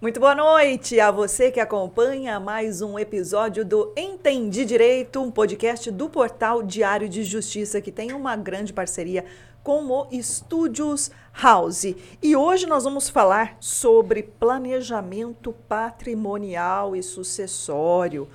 Muito boa noite a você que acompanha mais um episódio do Entendi Direito, um podcast do portal Diário de Justiça que tem uma grande parceria com o Estúdios House. E hoje nós vamos falar sobre planejamento patrimonial e sucessório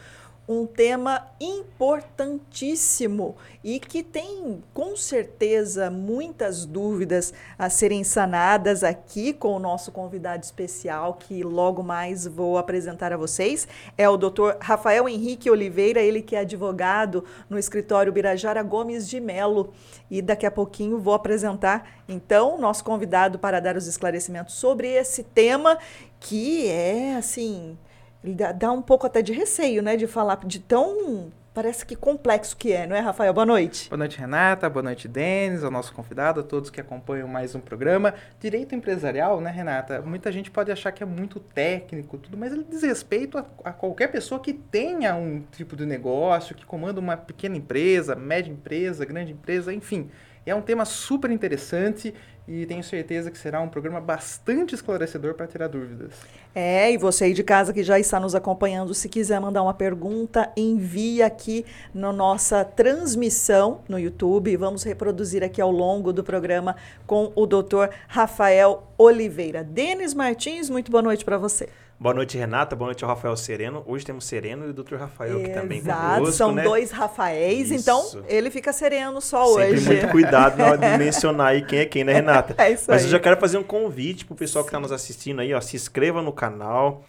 um tema importantíssimo e que tem com certeza muitas dúvidas a serem sanadas aqui com o nosso convidado especial que logo mais vou apresentar a vocês. É o Dr. Rafael Henrique Oliveira, ele que é advogado no escritório Birajara Gomes de Melo. E daqui a pouquinho vou apresentar então nosso convidado para dar os esclarecimentos sobre esse tema que é assim dá, um pouco até de receio, né, de falar de tão parece que complexo que é, não é, Rafael? Boa noite. Boa noite, Renata. Boa noite, Denis, ao nosso convidado, a todos que acompanham mais um programa. Direito empresarial, né, Renata? Muita gente pode achar que é muito técnico, tudo, mas ele diz respeito a, a qualquer pessoa que tenha um tipo de negócio, que comanda uma pequena empresa, média empresa, grande empresa, enfim. É um tema super interessante e tenho certeza que será um programa bastante esclarecedor para tirar dúvidas. É, e você aí de casa que já está nos acompanhando, se quiser mandar uma pergunta, envie aqui na nossa transmissão no YouTube. Vamos reproduzir aqui ao longo do programa com o doutor Rafael Oliveira. Denis Martins, muito boa noite para você. Boa noite, Renata. Boa noite ao Rafael Sereno. Hoje temos Sereno e o Dr. Rafael aqui também conosco, são né? dois Rafaéis, então Isso. ele fica sereno só Sempre hoje. muito cuidado na hora de mencionar aí quem é quem, né, Renata? É isso Mas aí. eu já quero fazer um convite pro pessoal que está nos assistindo aí, ó. Se inscreva no canal,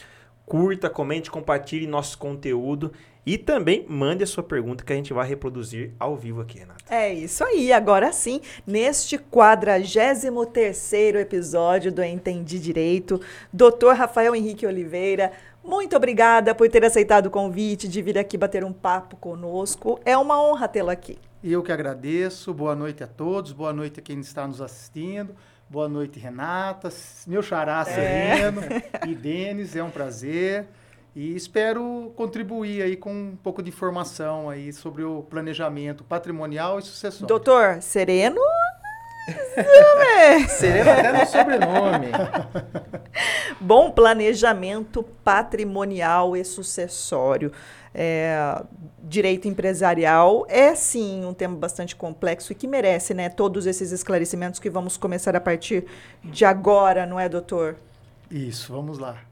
curta, comente, compartilhe nosso conteúdo e também mande a sua pergunta que a gente vai reproduzir ao vivo aqui, Renata. É isso aí, agora sim, neste 43º episódio do Entendi Direito, Dr. Rafael Henrique Oliveira, muito obrigada por ter aceitado o convite de vir aqui bater um papo conosco. É uma honra tê-lo aqui. Eu que agradeço. Boa noite a todos. Boa noite a quem está nos assistindo. Boa noite, Renata, meu xará Sereno e Denis. É um prazer. E espero contribuir aí com um pouco de informação aí sobre o planejamento patrimonial e sucessório. Doutor Sereno? Sereno até no sobrenome. Bom planejamento patrimonial e sucessório. É, direito empresarial é sim um tema bastante complexo e que merece né, todos esses esclarecimentos que vamos começar a partir de agora, não é, doutor? Isso, vamos lá.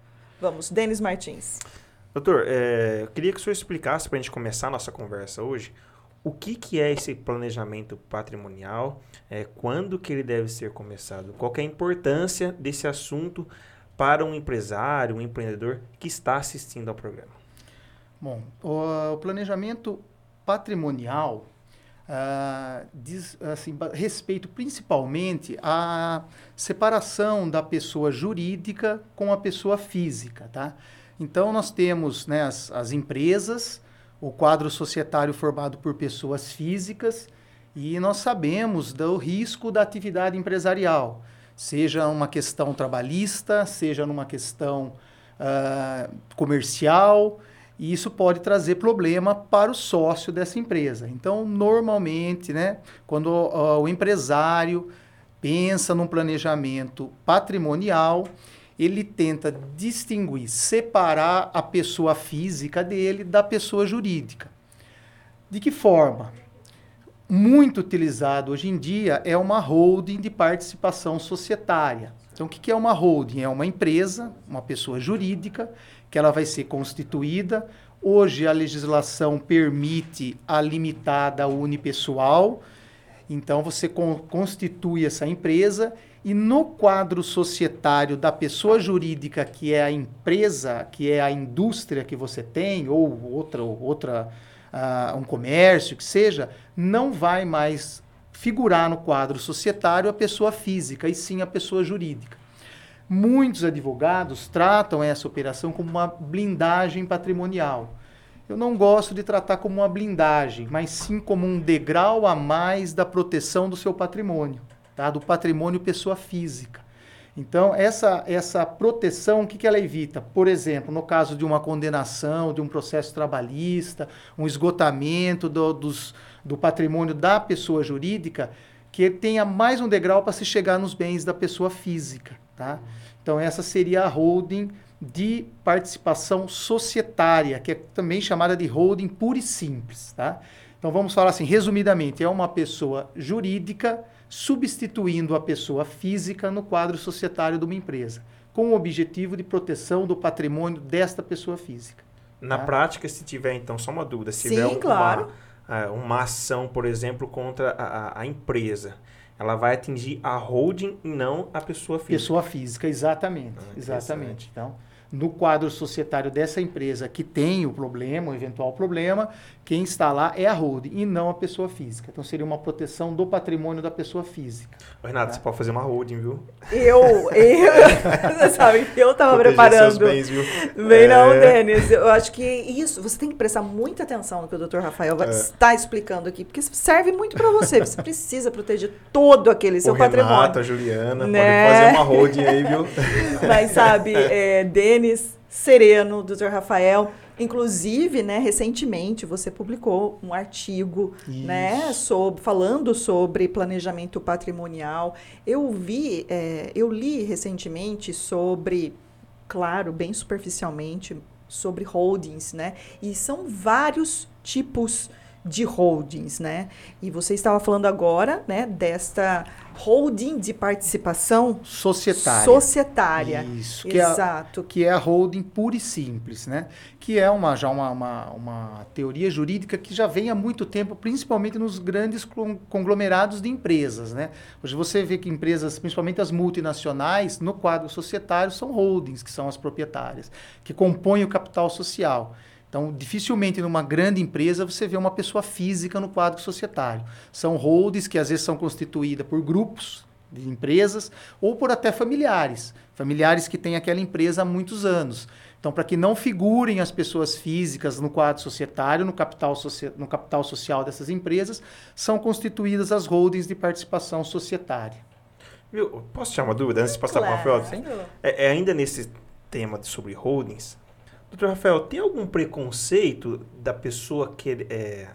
Vamos, Denis Martins. Doutor, é, eu queria que o senhor explicasse para a gente começar a nossa conversa hoje o que, que é esse planejamento patrimonial, é, quando que ele deve ser começado, qual que é a importância desse assunto para um empresário, um empreendedor que está assistindo ao programa. Bom, o, o planejamento patrimonial ah, diz assim, respeito principalmente à separação da pessoa jurídica com a pessoa física, tá? Então nós temos né, as, as empresas, o quadro societário formado por pessoas físicas e nós sabemos do risco da atividade empresarial, seja uma questão trabalhista, seja numa questão ah, comercial, e isso pode trazer problema para o sócio dessa empresa. Então, normalmente, né, quando ó, o empresário pensa num planejamento patrimonial, ele tenta distinguir, separar a pessoa física dele da pessoa jurídica. De que forma? Muito utilizado hoje em dia é uma holding de participação societária. Então, o que é uma holding? É uma empresa, uma pessoa jurídica, que ela vai ser constituída. Hoje a legislação permite a limitada unipessoal. Então você con- constitui essa empresa e no quadro societário da pessoa jurídica, que é a empresa, que é a indústria que você tem, ou outra, outra ah, um comércio, que seja, não vai mais figurar no quadro societário a pessoa física, e sim a pessoa jurídica. Muitos advogados tratam essa operação como uma blindagem patrimonial. Eu não gosto de tratar como uma blindagem, mas sim como um degrau a mais da proteção do seu patrimônio, tá? do patrimônio pessoa física. Então, essa, essa proteção, o que, que ela evita? Por exemplo, no caso de uma condenação, de um processo trabalhista, um esgotamento do, dos, do patrimônio da pessoa jurídica, que tenha mais um degrau para se chegar nos bens da pessoa física. Tá? Então, essa seria a holding de participação societária, que é também chamada de holding pura e simples. Tá? Então vamos falar assim, resumidamente, é uma pessoa jurídica substituindo a pessoa física no quadro societário de uma empresa, com o objetivo de proteção do patrimônio desta pessoa física. Na tá? prática, se tiver, então, só uma dúvida, se Sim, tiver uma, claro. ah, uma ação, por exemplo, contra a- a empresa, ela vai atingir a holding e não a pessoa física. Pessoa física, exatamente. Ah, exatamente. Então, no quadro societário dessa empresa que tem o problema, o eventual problema, quem está lá é a holding e não a pessoa física. Então, seria uma proteção do patrimônio da pessoa física. Renato, você pode fazer uma holding, viu? Eu, eu, você sabe que eu estava preparando. seus bens, viu? Bem não, É. Denis. Eu acho que isso, você tem que prestar muita atenção no que o Dr. Rafael vai- É. está explicando aqui, porque serve muito para você. Você precisa proteger todo aquele seu o Renato, patrimônio. a Juliana, Né? pode fazer uma holding aí, viu? Mas sabe, é, Denis, Sereno, Dr. Rafael, inclusive, né, recentemente você publicou um artigo, né, sobre, falando sobre planejamento patrimonial. Eu vi, é, eu li recentemente sobre, claro, bem superficialmente, sobre holdings, né? E são vários tipos de holdings, né? E você estava falando agora, né, desta holding de participação Societária. societária. Isso, que é, a, Exato. que é a holding pura e simples, né? Que é uma, já uma, uma, uma teoria jurídica que já vem há muito tempo, principalmente nos grandes con- conglomerados de empresas, né? Hoje você vê que empresas, principalmente as multinacionais, no quadro societário, são holdings, que são as proprietárias, que compõem o capital social. Então, dificilmente numa grande empresa você vê uma pessoa física no quadro societário. São holdings que às vezes são constituídas por grupos de empresas ou por até familiares, familiares que têm aquela empresa há muitos anos. Então, para que não figurem as pessoas físicas no quadro societário, no capital, socia- no capital social dessas empresas, são constituídas as holdings de participação societária. Viu? Posso tirar uma dúvida antes de passar para o Rafael? Claro. É, é ainda nesse tema de- sobre holdings, doutor Rafael, tem algum preconceito da pessoa que é,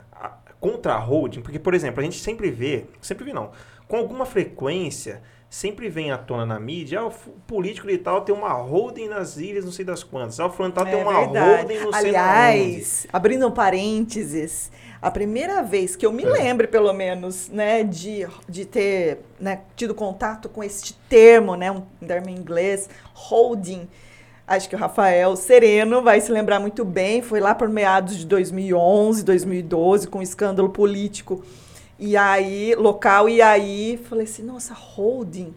contra a holding? Porque, por exemplo, a gente sempre vê, sempre vê não, com alguma frequência, sempre vem à tona na mídia, ah, o político e tal tem uma holding nas ilhas, não sei das quantas, ah, o fulano tal tem É uma verdade. holding não sei Aliás, abrindo um parênteses, a primeira vez que eu me É. lembro, pelo menos, né, de, de ter né, tido contato com este termo, né, um termo em inglês, holding, acho que o Rafael Sereno vai se lembrar muito bem, foi lá por meados de 2011, 2012, com um escândalo político, e aí, local, e aí, falei assim, nossa, holding...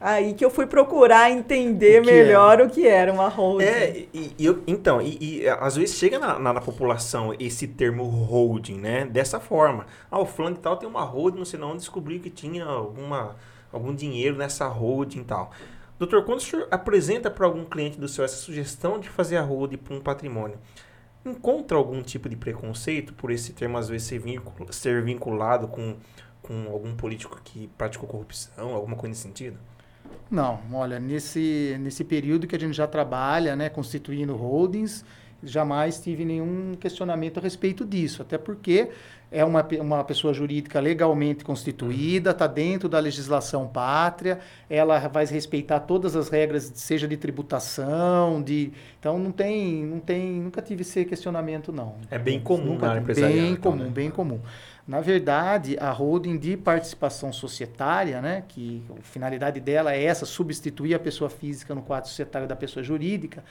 Aí que eu fui procurar entender O melhor o que era uma holding. É, e, e eu- então, e, e, às vezes chega na, na- na população esse termo holding, né? Dessa forma. Ah, o fulano e tal tem uma holding, não sei não, descobriu que tinha alguma, algum dinheiro nessa holding e tal. Doutor, quando o senhor apresenta para algum cliente do seu essa sugestão de fazer a holding para um patrimônio, encontra algum tipo de preconceito por esse termo às vezes ser, vincul- ser vinculado com, com algum político que praticou corrupção, alguma coisa nesse sentido? Não, olha, nesse, nesse período que a gente já trabalha, né, constituindo holdings, jamais tive nenhum questionamento a respeito disso, até porque é uma, uma pessoa jurídica legalmente constituída, está dentro da legislação pátria, ela vai respeitar todas as regras, seja de tributação, de então não tem, não tem, nunca tive esse questionamento não. É bem comum Nunca na empresarial, Bem então, comum, né? bem comum. Na verdade, a holding de participação societária, né, que a finalidade dela é essa, substituir a pessoa física no quadro societário da pessoa jurídica,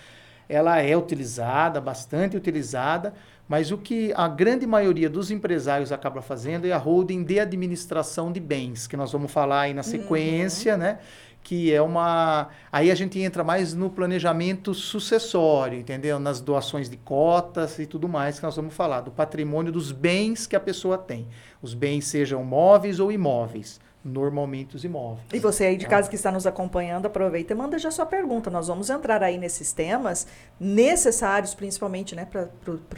ela é utilizada, bastante utilizada, mas o que a grande maioria dos empresários acaba fazendo é a holding de administração de bens, que nós vamos falar aí na sequência, né? Que é uma. Aí a gente entra mais no planejamento sucessório, entendeu? Nas doações de cotas e tudo mais que nós vamos falar, do patrimônio dos bens que a pessoa tem. Os bens sejam móveis ou imóveis. Normalmente os imóveis. E você aí de casa que está nos acompanhando, aproveita e manda já sua pergunta. Nós vamos entrar aí nesses temas necessários, principalmente né, para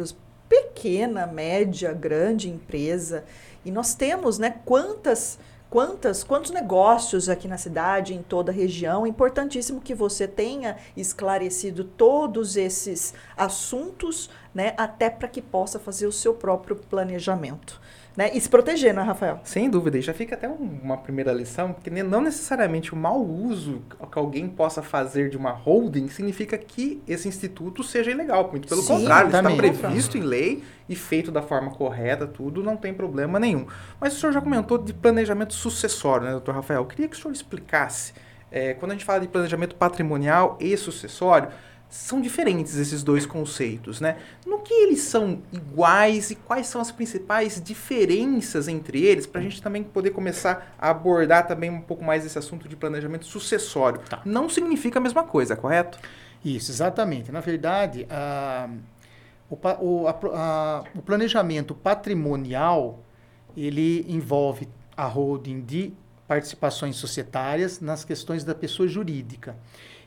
os pequena, média, grande empresa. E nós temos né, quantas, quantas, quantos negócios aqui na cidade, em toda a região. É importantíssimo que você tenha esclarecido todos esses assuntos, né, até para que possa fazer o seu próprio planejamento. Né? E se proteger, né, Rafael? Sem dúvida, e já fica até um, uma primeira lição, porque não necessariamente o mau uso que alguém possa fazer de uma holding significa que esse instituto seja ilegal. Muito pelo Sim, contrário, está previsto em lei e feito da forma correta, tudo, não tem problema nenhum. Mas o senhor já comentou de planejamento sucessório, né, doutor Rafael? Eu queria que o senhor explicasse, é, quando a gente fala de planejamento patrimonial e sucessório, são diferentes esses dois conceitos, né? No que eles são iguais e quais são as principais diferenças entre eles, para a gente também poder começar a abordar também um pouco mais esse assunto de planejamento sucessório. Tá. Não significa a mesma coisa, correto? Isso, exatamente. Na verdade, a- o, a a- o planejamento patrimonial ele envolve a holding de participações societárias nas questões da pessoa jurídica.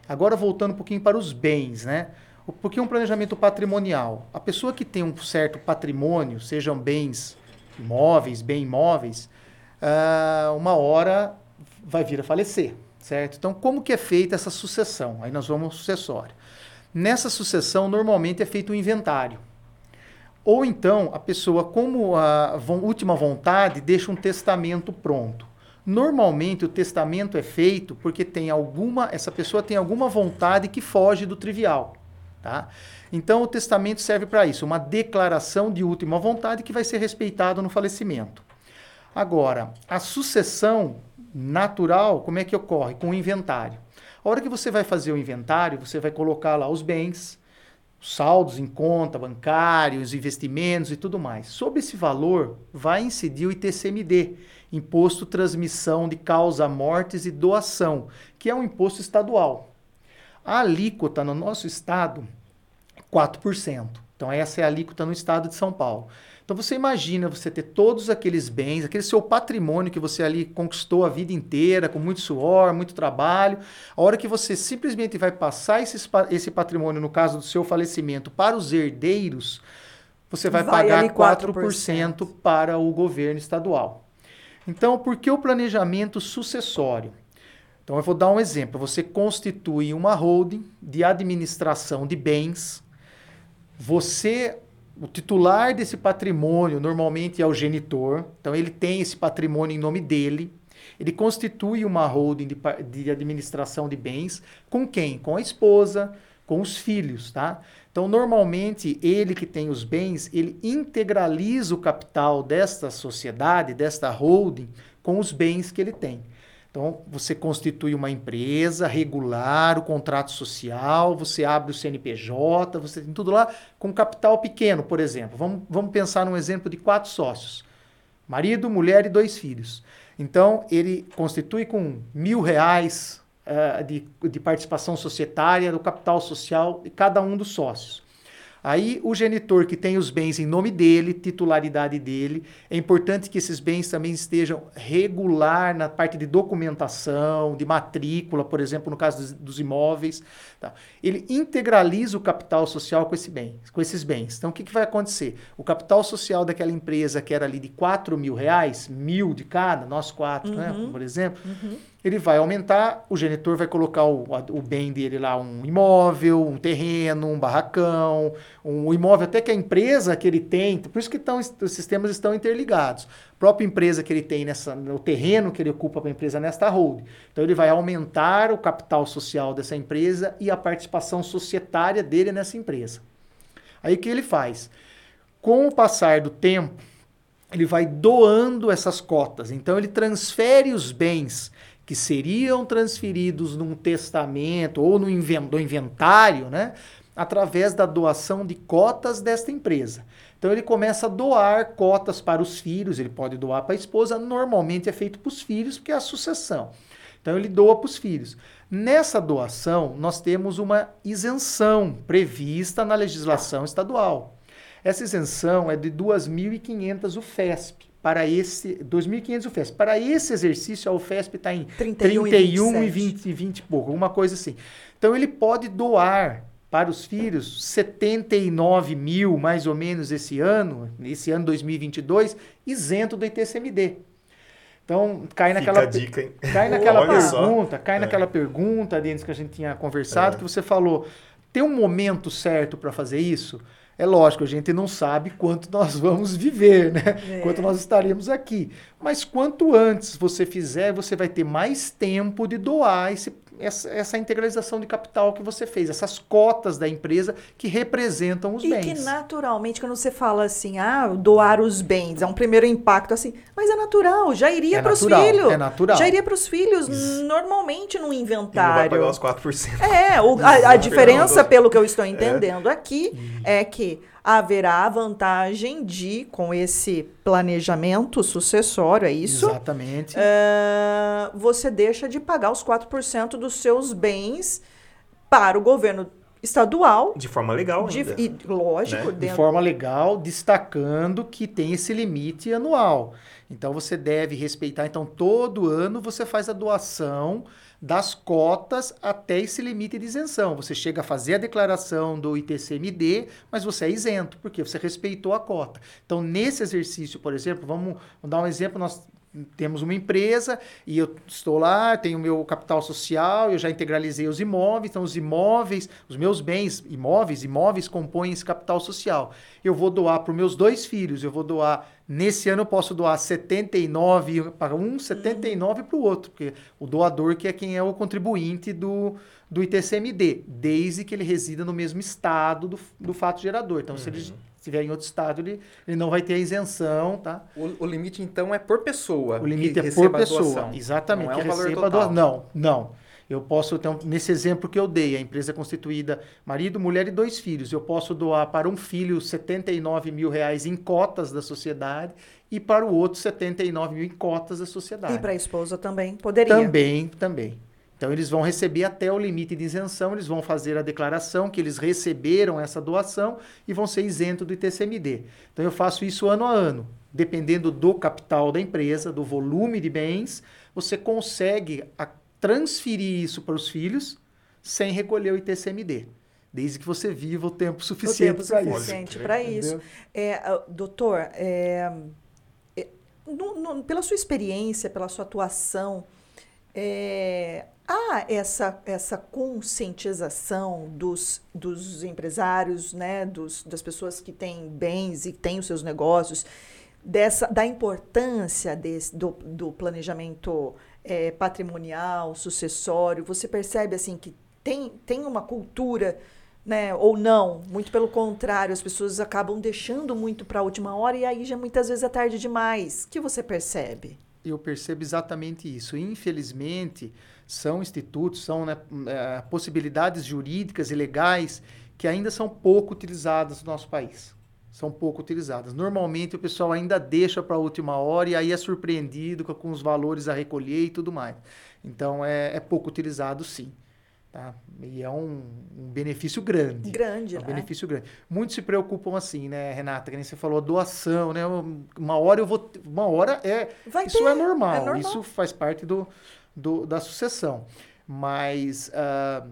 Agora voltando um pouquinho para os bens, né? O- Por que um planejamento patrimonial? A pessoa que tem um certo patrimônio, sejam bens imóveis, bem imóveis, ah, uma hora vai vir a falecer, certo? Então, como que é feita essa sucessão? Aí nós vamos ao sucessório. Nessa sucessão, normalmente é feito um inventário. Ou então, a pessoa, como a última vontade, deixa um testamento pronto. Normalmente, o testamento é feito porque tem alguma, essa pessoa tem alguma vontade que foge do trivial. Tá? Então, o testamento serve para isso, uma declaração de última vontade que vai ser respeitado no falecimento. Agora, a sucessão natural, como é que ocorre? Com o inventário. A hora que você vai fazer o inventário, você vai colocar lá os bens, os saldos em conta, bancários, investimentos e tudo mais. Sobre esse valor, vai incidir o ITCMD, Imposto Transmissão de Causa Mortes e Doação, que é um imposto estadual. A alíquota no nosso estado é 4%. Então, essa é a alíquota no estado de São Paulo. Então, você imagina você ter todos aqueles bens, aquele seu patrimônio que você ali conquistou a vida inteira, com muito suor, muito trabalho. A hora que você simplesmente vai passar esse, esse patrimônio, no caso do seu falecimento, para os herdeiros, você vai, Vai pagar ali 4%, 4% para o governo estadual. Então, por que o planejamento sucessório? Então, eu vou dar um exemplo. Você constitui uma holding de administração de bens. Você, o titular desse patrimônio, normalmente é o genitor. Então, ele tem esse patrimônio em nome dele. Ele constitui uma holding de, de administração de bens. Com quem? Com a esposa, com os filhos, tá? Então, normalmente, ele que tem os bens, ele integraliza o capital desta sociedade, desta holding, com os bens que ele tem. Então, você constitui uma empresa regular, o contrato social, você abre o CNPJ, você tem tudo lá com capital pequeno, por exemplo. Vamos, vamos pensar num exemplo de quatro sócios: marido, mulher e dois filhos. Então, ele constitui com mil reais eh, de, de participação societária do capital social de cada um dos sócios. Aí o genitor que tem os bens em nome dele, titularidade dele, é importante que esses bens também estejam regular na parte de documentação, de matrícula, por exemplo, no caso dos, dos imóveis. tá? Ele integraliza o capital social com, esse bem, com esses bens. Então, o que, que vai acontecer? O capital social daquela empresa que era ali de 4 mil reais, mil de cada, nós quatro, né, por exemplo, ele vai aumentar, o genitor vai colocar o, o bem dele lá, um imóvel, um terreno, um barracão, um imóvel até que a empresa que ele tem, por isso que estão, os sistemas estão interligados. A própria empresa que ele tem, nessa, no terreno que ele ocupa para a empresa nesta hold. Então ele vai aumentar o capital social dessa empresa e a participação societária dele nessa empresa. Aí o que ele faz? Com o passar do tempo, ele vai doando essas cotas. Então ele transfere os bens que seriam transferidos num testamento ou no inventário, né, através da doação de cotas desta empresa. Então ele começa a doar cotas para os filhos, ele pode doar para a esposa, normalmente é feito para os filhos, porque é a sucessão. Então ele doa para os filhos. Nessa doação, nós temos uma isenção prevista na legislação estadual. Essa isenção é de 2.500 UFESP para esse 2.500 UFESP. Para esse exercício a UFESP está em 31 e 31 e 27. 20, 20 e pouco, alguma coisa assim. Então ele pode doar para os filhos 79 mil mais ou menos esse ano, esse ano 2022, isento do ITCMD. Então cai Fica naquela a dica, hein? Cai naquela Olha só. pergunta, cai É. naquela pergunta, Denis, que a gente tinha conversado, É. que você falou, tem um momento certo para fazer isso? É lógico, a gente não sabe quanto nós vamos viver, né? É. Quanto nós estaremos aqui. Mas quanto antes você fizer, você vai ter mais tempo de doar esse, essa, essa integralização de capital que você fez, essas cotas da empresa que representam os E bens. que naturalmente, quando você fala assim, ah, doar os bens, é um primeiro impacto assim, mas é natural, já iria É para os filhos. é natural. Já iria para os filhos normalmente no E não vai inventário. pagar os 4%. É, o- a, a diferença, pelo que eu estou entendendo aqui, é que haverá a vantagem de, com esse planejamento sucessório, é isso? Exatamente. É, você deixa de pagar os 4% dos seus bens para o governo estadual. De forma legal de- ainda. e, lógico, Né? de forma legal, destacando que tem esse limite anual. Então você deve respeitar. Então todo ano você faz a doação das cotas até esse limite de isenção. Você chega a fazer a declaração do ITCMD, mas você é isento porque você respeitou a cota. Então nesse exercício, por exemplo, vamos, vamos dar um exemplo. Nós temos uma empresa e eu estou lá, tenho o meu capital social, eu já integralizei os imóveis, então os imóveis, os meus bens imóveis, imóveis compõem esse capital social. Eu vou doar para os meus dois filhos, eu vou doar, nesse ano eu posso doar 79 para um, 79 para o outro, porque o doador que é quem é o contribuinte do, do ITCMD, desde que ele resida no mesmo estado do, do fato gerador. Então, se ele estiver em outro estado, ele, ele não vai ter a isenção, tá? O, o limite, então, é por pessoa. O limite que é por pessoa. doação. Exatamente. Não é que um valor receba total. Não, não. Eu posso, então, nesse exemplo que eu dei, a empresa é constituída marido, mulher e dois filhos. Eu posso doar para um filho 79 mil reais em cotas da sociedade e para o outro 79 mil em cotas da sociedade. E para a esposa também poderia. Também, também. Então eles vão receber até o limite de isenção, eles vão fazer a declaração que eles receberam essa doação e vão ser isentos do ITCMD. Então eu faço isso ano a ano. Dependendo do capital da empresa, do volume de bens, você consegue a- transferir isso para os filhos sem recolher o ITCMD. Desde que você viva o tempo suficiente para isso. suficiente para isso. É, ah, doutor, é, é, no- no- pela sua experiência, pela sua atuação, é, há essa, essa conscientização dos, dos empresários, né, dos, das pessoas que têm bens e têm os seus negócios, dessa, da importância desse, do, do planejamento é, patrimonial, sucessório. Você percebe assim que tem, tem uma cultura né? Ou não, muito pelo contrário, as pessoas acabam deixando muito para a última hora e aí já muitas vezes é tarde demais. O que você percebe? Eu percebo exatamente isso. Infelizmente, são institutos, são né, eh, possibilidades jurídicas e legais que ainda são pouco utilizadas no nosso país. São pouco utilizadas. Normalmente o pessoal ainda deixa para a última hora e aí é surpreendido com, com os valores a recolher e tudo mais. Então é, é pouco utilizado, sim. Tá? E é um, um benefício grande. Grande, É um né? benefício grande. Muitos se preocupam assim, né, Renata? Que nem você falou, doação, né? Uma hora eu vou. Uma hora é. Vai isso ter, é normal, é normal. Isso faz parte do, do- da sucessão. Mas ah,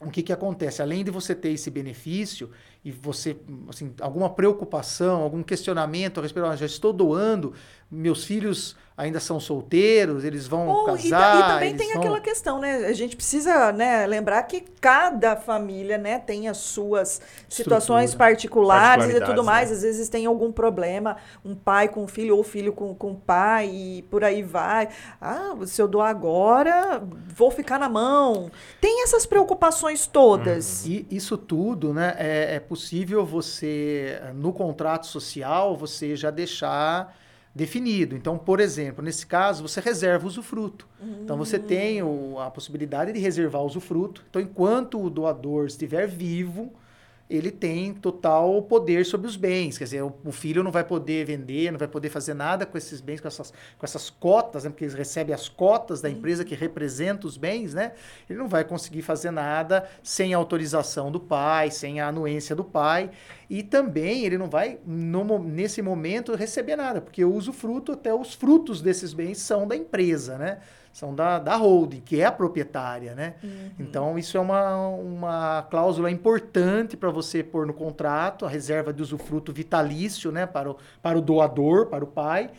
o que, que acontece? Além de você ter esse benefício e você, assim, alguma preocupação, algum questionamento a respeito, "Ah, já estou doando, meus filhos ainda são solteiros, eles vão Ou, e, casar. e também eles tem vão... aquela questão, né? A gente precisa né, lembrar que cada família né, tem as suas situações particulares e tudo Particularidades, mais. né? Às vezes tem algum problema, um pai com filho ou filho com, com pai e por aí vai. Ah, se eu doar agora, vou ficar na mão. Tem essas preocupações todas. E isso tudo, né, é, é possível você, no contrato social, você já deixar definido. Então, por exemplo, nesse caso, você reserva o usufruto. Então, você tem o- a possibilidade de reservar o usufruto. Então, enquanto o doador estiver vivo, ele tem total poder sobre os bens. Quer dizer, o, o filho não vai poder vender, não vai poder fazer nada com esses bens, com essas, com essas cotas, né? porque eles recebem as cotas da empresa que representa os bens, né? Ele não vai conseguir fazer nada sem a autorização do pai, sem a anuência do pai. E também ele não vai, no nesse momento, receber nada, porque o usufruto, até os frutos desses bens são da empresa, né? São da, da holding, que é a proprietária, né? Então, isso é uma, uma cláusula importante para você pôr no contrato, a reserva de usufruto vitalício, né? Para o, para o doador, para o pai.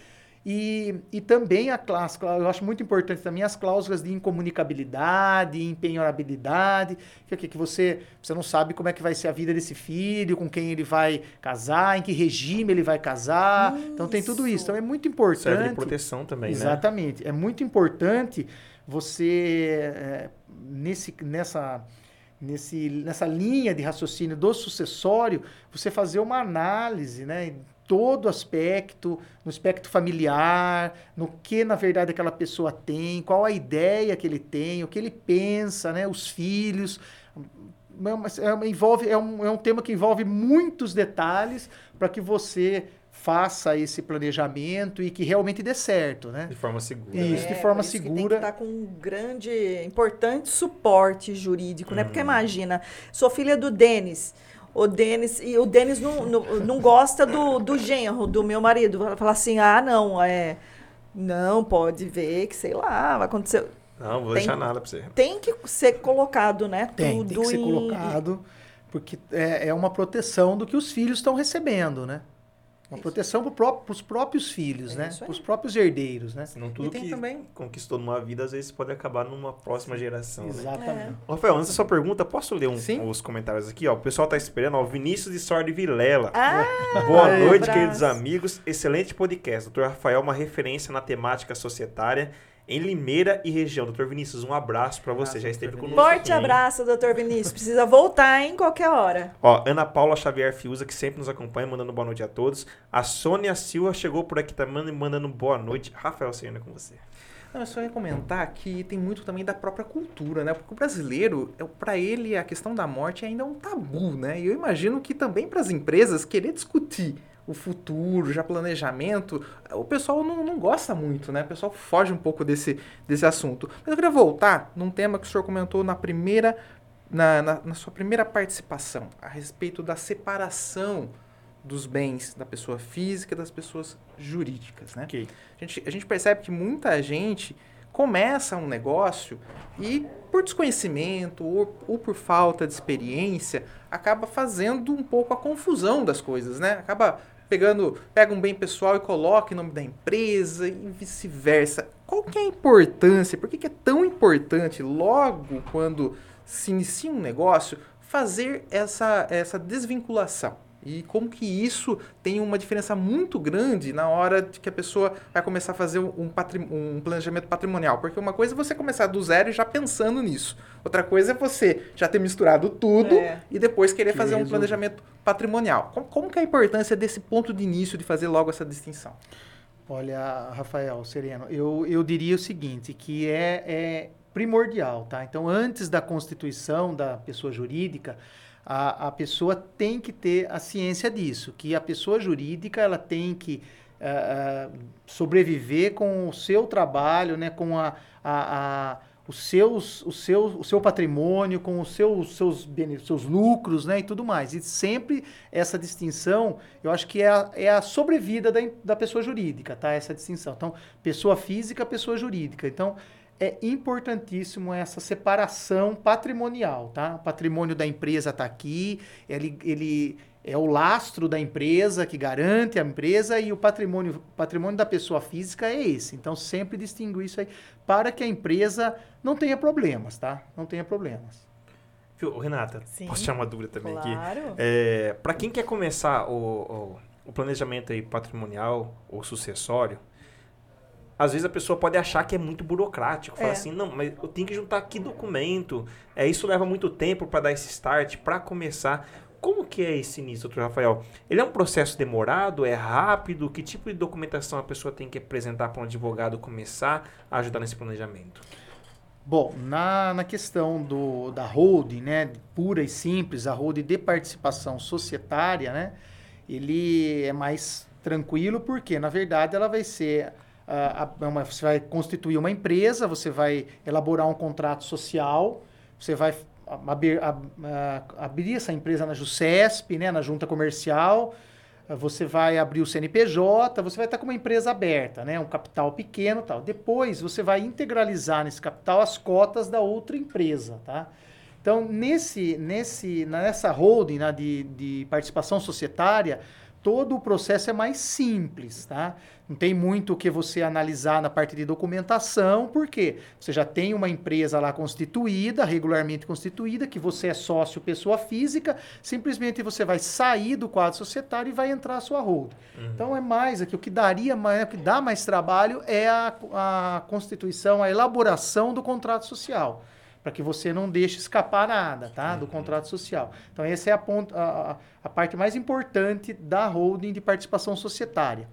E, e também a classe, eu acho muito importante também as cláusulas de incomunicabilidade, empenhorabilidade, que, que, que você, você não sabe como é que vai ser a vida desse filho, com quem ele vai casar, em que regime ele vai casar. Isso. Então tem tudo isso. Então é muito importante. Serve de proteção também, né? Exatamente. Né? É muito importante você, é, nesse, nessa nesse, nessa linha de raciocínio do sucessório, você fazer uma análise, né? Todo aspecto, no aspecto familiar, no que na verdade aquela pessoa tem, qual a ideia que ele tem, o que ele pensa, né? os filhos. É, é, envolve, é, um, é um tema que envolve muitos detalhes para que você faça esse planejamento e que realmente dê certo, né? De forma segura. Isso, é, de forma segura. Tem que estar tá com um grande, importante suporte jurídico, né? Porque uhum. imagina, sou filha do Denis, o Denis, e o Denis não, não, não gosta do, do genro do meu marido. Fala assim, ah, não, é. Não, pode ver que, sei lá, vai acontecer. Não, vou tem, deixar nada para você. Tem que ser colocado, né? Tem, tudo tem que ser em... colocado, porque é, é uma proteção do que os filhos estão recebendo, né? Uma Isso. proteção para os próprios filhos, é né? Para os próprios herdeiros, né? Senão tudo que também... conquistou numa vida, às vezes pode acabar numa próxima geração. Né? Exatamente. Né? É. Rafael, antes da sua pergunta, posso ler um, os comentários aqui? Ó, o pessoal está esperando, ó, Vinícius de Sorte Vilela. Ah, Boa noite, queridos amigos. Excelente podcast. Doutor Rafael, uma referência na temática societária em Limeira e região. Doutor Vinícius, um abraço para você. Já esteve conosco. Forte abraço, doutor Vinícius. Precisa voltar em qualquer hora. Ó, Ana Paula Xavier Fiuza, que sempre nos acompanha, mandando boa noite a todos. A Sônia Silva chegou por aqui também, mandando boa noite. Rafael Serena com você. Não, eu só ia comentar que tem muito também da própria cultura, né? Porque o brasileiro, é, para ele, a questão da morte ainda é um tabu, né? E eu imagino que também para as empresas querer discutir o futuro, já planejamento, o pessoal não, não gosta muito, né? O pessoal foge um pouco desse, desse assunto. Mas eu queria voltar num tema que o senhor comentou na primeira, na, na, na sua primeira participação, a respeito da separação dos bens da pessoa física e das pessoas jurídicas, né? Okay. A, gente, a gente percebe que muita gente começa um negócio e por desconhecimento ou, ou, por falta de experiência acaba fazendo um pouco a confusão das coisas, né? Acaba pegando, pega um bem pessoal e coloca em nome da empresa e vice-versa. Qual que é a importância? Por que, que é tão importante logo quando se inicia um negócio fazer essa, essa desvinculação? E como que isso tem uma diferença muito grande na hora de que a pessoa vai começar a fazer um, patrim um planejamento patrimonial. Porque uma coisa é você começar do zero e já pensando nisso. Outra coisa é você já ter misturado tudo é. e depois querer que fazer um planejamento patrimonial. Como, como que é a importância desse ponto de início de fazer logo essa distinção? Olha, Rafael, Sereno, eu, eu diria o seguinte, que é, é primordial, tá? Então, antes da constituição da pessoa jurídica, a, a pessoa tem que ter a ciência disso, que a pessoa jurídica ela tem que uh, sobreviver com o seu trabalho, né, com a, a, a os seus, o, seu, o seu patrimônio, com os seus, seus, seus lucros né, e tudo mais. E sempre essa distinção, eu acho que é a, é a sobrevida da, da pessoa jurídica, tá? Essa distinção. Então, pessoa física, pessoa jurídica. Então, é importantíssimo essa separação patrimonial, tá? O patrimônio da empresa está aqui, ele, ele é o lastro da empresa que garante a empresa e o patrimônio, patrimônio da pessoa física é esse. Então, sempre distinguir isso aí para que a empresa não tenha problemas, tá? Não tenha problemas. Viu, Renata, Sim, posso tirar uma dúvida também claro. aqui? É, para quem quer começar o, o, o planejamento aí patrimonial ou sucessório, às vezes a pessoa pode achar que é muito burocrático. Fala é. assim, não, mas eu tenho que juntar aqui documento. É, isso leva muito tempo para dar esse start, para começar. Como que é esse início, doutor Rafael? Ele é um processo demorado? É rápido? Que tipo de documentação a pessoa tem que apresentar para um advogado começar a ajudar nesse planejamento? Bom, na, na questão do, da holding, né, pura e simples, a holding de participação societária, né, ele é mais tranquilo porque, na verdade, ela vai ser uma, você vai constituir uma empresa, você vai elaborar um contrato social, você vai abrir, abrir essa empresa na JUSESP, né, na junta comercial, você vai abrir o CNPJ, você vai estar com uma empresa aberta, né, um capital pequeno tal. Depois você vai integralizar nesse capital as cotas da outra empresa, tá? Então, nesse, nesse, nessa holding né, de, de participação societária, todo o processo é mais simples, tá? Não tem muito o que você analisar na parte de documentação, porque você já tem uma empresa lá constituída, regularmente constituída, que você é sócio pessoa física, simplesmente você vai sair do quadro societário e vai entrar a sua hold. Uhum. Então é mais aqui, o que daria mais, o que dá mais trabalho é a, a constituição, a elaboração do contrato social para que você não deixe escapar nada tá, do uhum. contrato social. Então, essa é a, ponto, a, a, parte mais importante da holding de participação societária.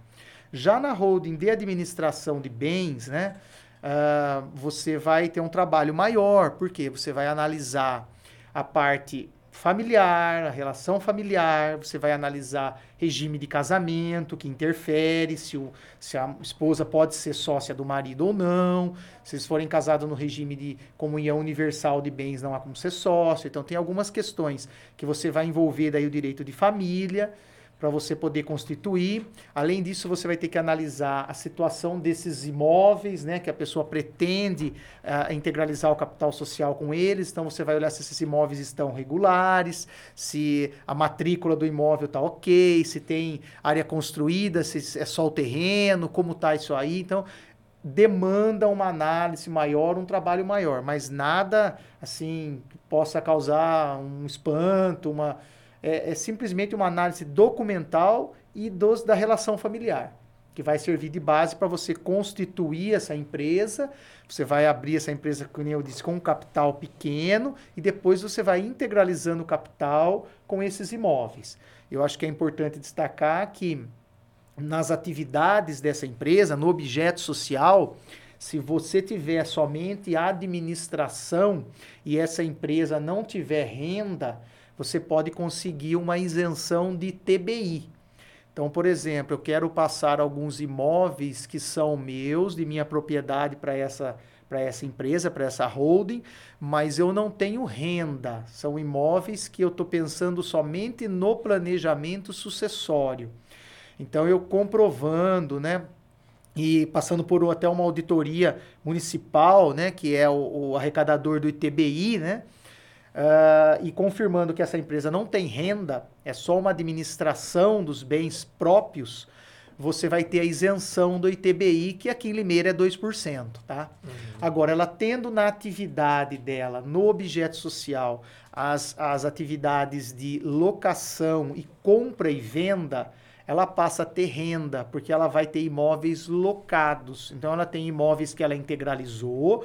Já na holding de administração de bens, né, uh, você vai ter um trabalho maior, porque você vai analisar a parte familiar, a relação familiar, você vai analisar regime de casamento que interfere, se, o, se a esposa pode ser sócia do marido ou não, se eles forem casados no regime de comunhão universal de bens, não há como ser sócio. Então tem algumas questões que você vai envolver daí o direito de família, para você poder constituir. Além disso, você vai ter que analisar a situação desses imóveis, né, que a pessoa pretende uh, integralizar o capital social com eles. Então, você vai olhar se esses imóveis estão regulares, se a matrícula do imóvel está ok, se tem área construída, se é só o terreno, como está isso aí. Então, demanda uma análise maior, um trabalho maior, mas nada assim que possa causar um espanto, uma é, é simplesmente uma análise documental e dos, da relação familiar, que vai servir de base para você constituir essa empresa. Você vai abrir essa empresa, como eu disse, com um capital pequeno e depois você vai integralizando o capital com esses imóveis. Eu acho que é importante destacar que nas atividades dessa empresa, no objeto social, se você tiver somente administração e essa empresa não tiver renda, você pode conseguir uma isenção de TBI. Então, por exemplo, eu quero passar alguns imóveis que são meus, de minha propriedade, para essa, para essa empresa, para essa holding, mas eu não tenho renda. São imóveis que eu estou pensando somente no planejamento sucessório. Então, eu comprovando, né? E passando por até uma auditoria municipal, né, que é o, o arrecadador do ITBI, né, Uh, e confirmando que essa empresa não tem renda, é só uma administração dos bens próprios, você vai ter a isenção do ITBI, que aqui em Limeira é 2%. Tá? Uhum. Agora, ela tendo na atividade dela, no objeto social, as, as atividades de locação e compra e venda, ela passa a ter renda, porque ela vai ter imóveis locados. Então, ela tem imóveis que ela integralizou,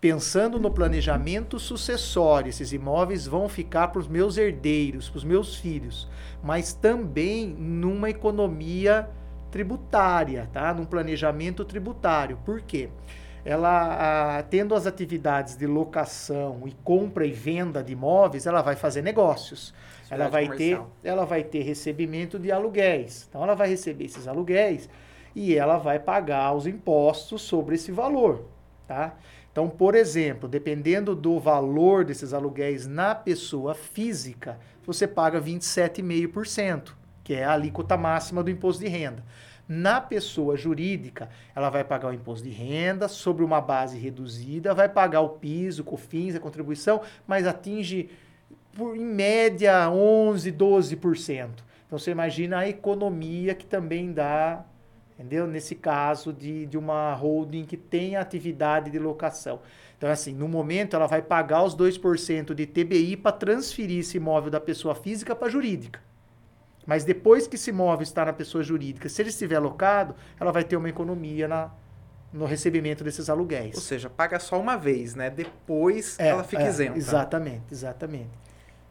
pensando no planejamento sucessório, esses imóveis vão ficar para os meus herdeiros, para os meus filhos, mas também numa economia tributária, tá? Num planejamento tributário. Por quê? Ela, a, tendo as atividades de locação e compra e venda de imóveis, ela vai fazer negócios. ela vai ter, ela vai ter recebimento de aluguéis. Então ela vai receber esses aluguéis e ela vai pagar os impostos sobre esse valor, tá? Então, por exemplo, dependendo do valor desses aluguéis na pessoa física, você paga 27,5%, que é a alíquota máxima do imposto de renda. Na pessoa jurídica, ela vai pagar o imposto de renda sobre uma base reduzida, vai pagar o piso, COFINS, a contribuição, mas atinge, por, em média, 11%, 12%. Então, você imagina a economia que também dá entendeu? Nesse caso de, de uma holding que tem atividade de locação. Então, assim, no momento ela vai pagar os 2% de TBI para transferir esse imóvel da pessoa física para a jurídica. Mas depois que esse imóvel está na pessoa jurídica, se ele estiver alocado, ela vai ter uma economia na, no recebimento desses aluguéis. Ou seja, paga só uma vez, né? Depois é, ela fica é, isenta. Exatamente, exatamente.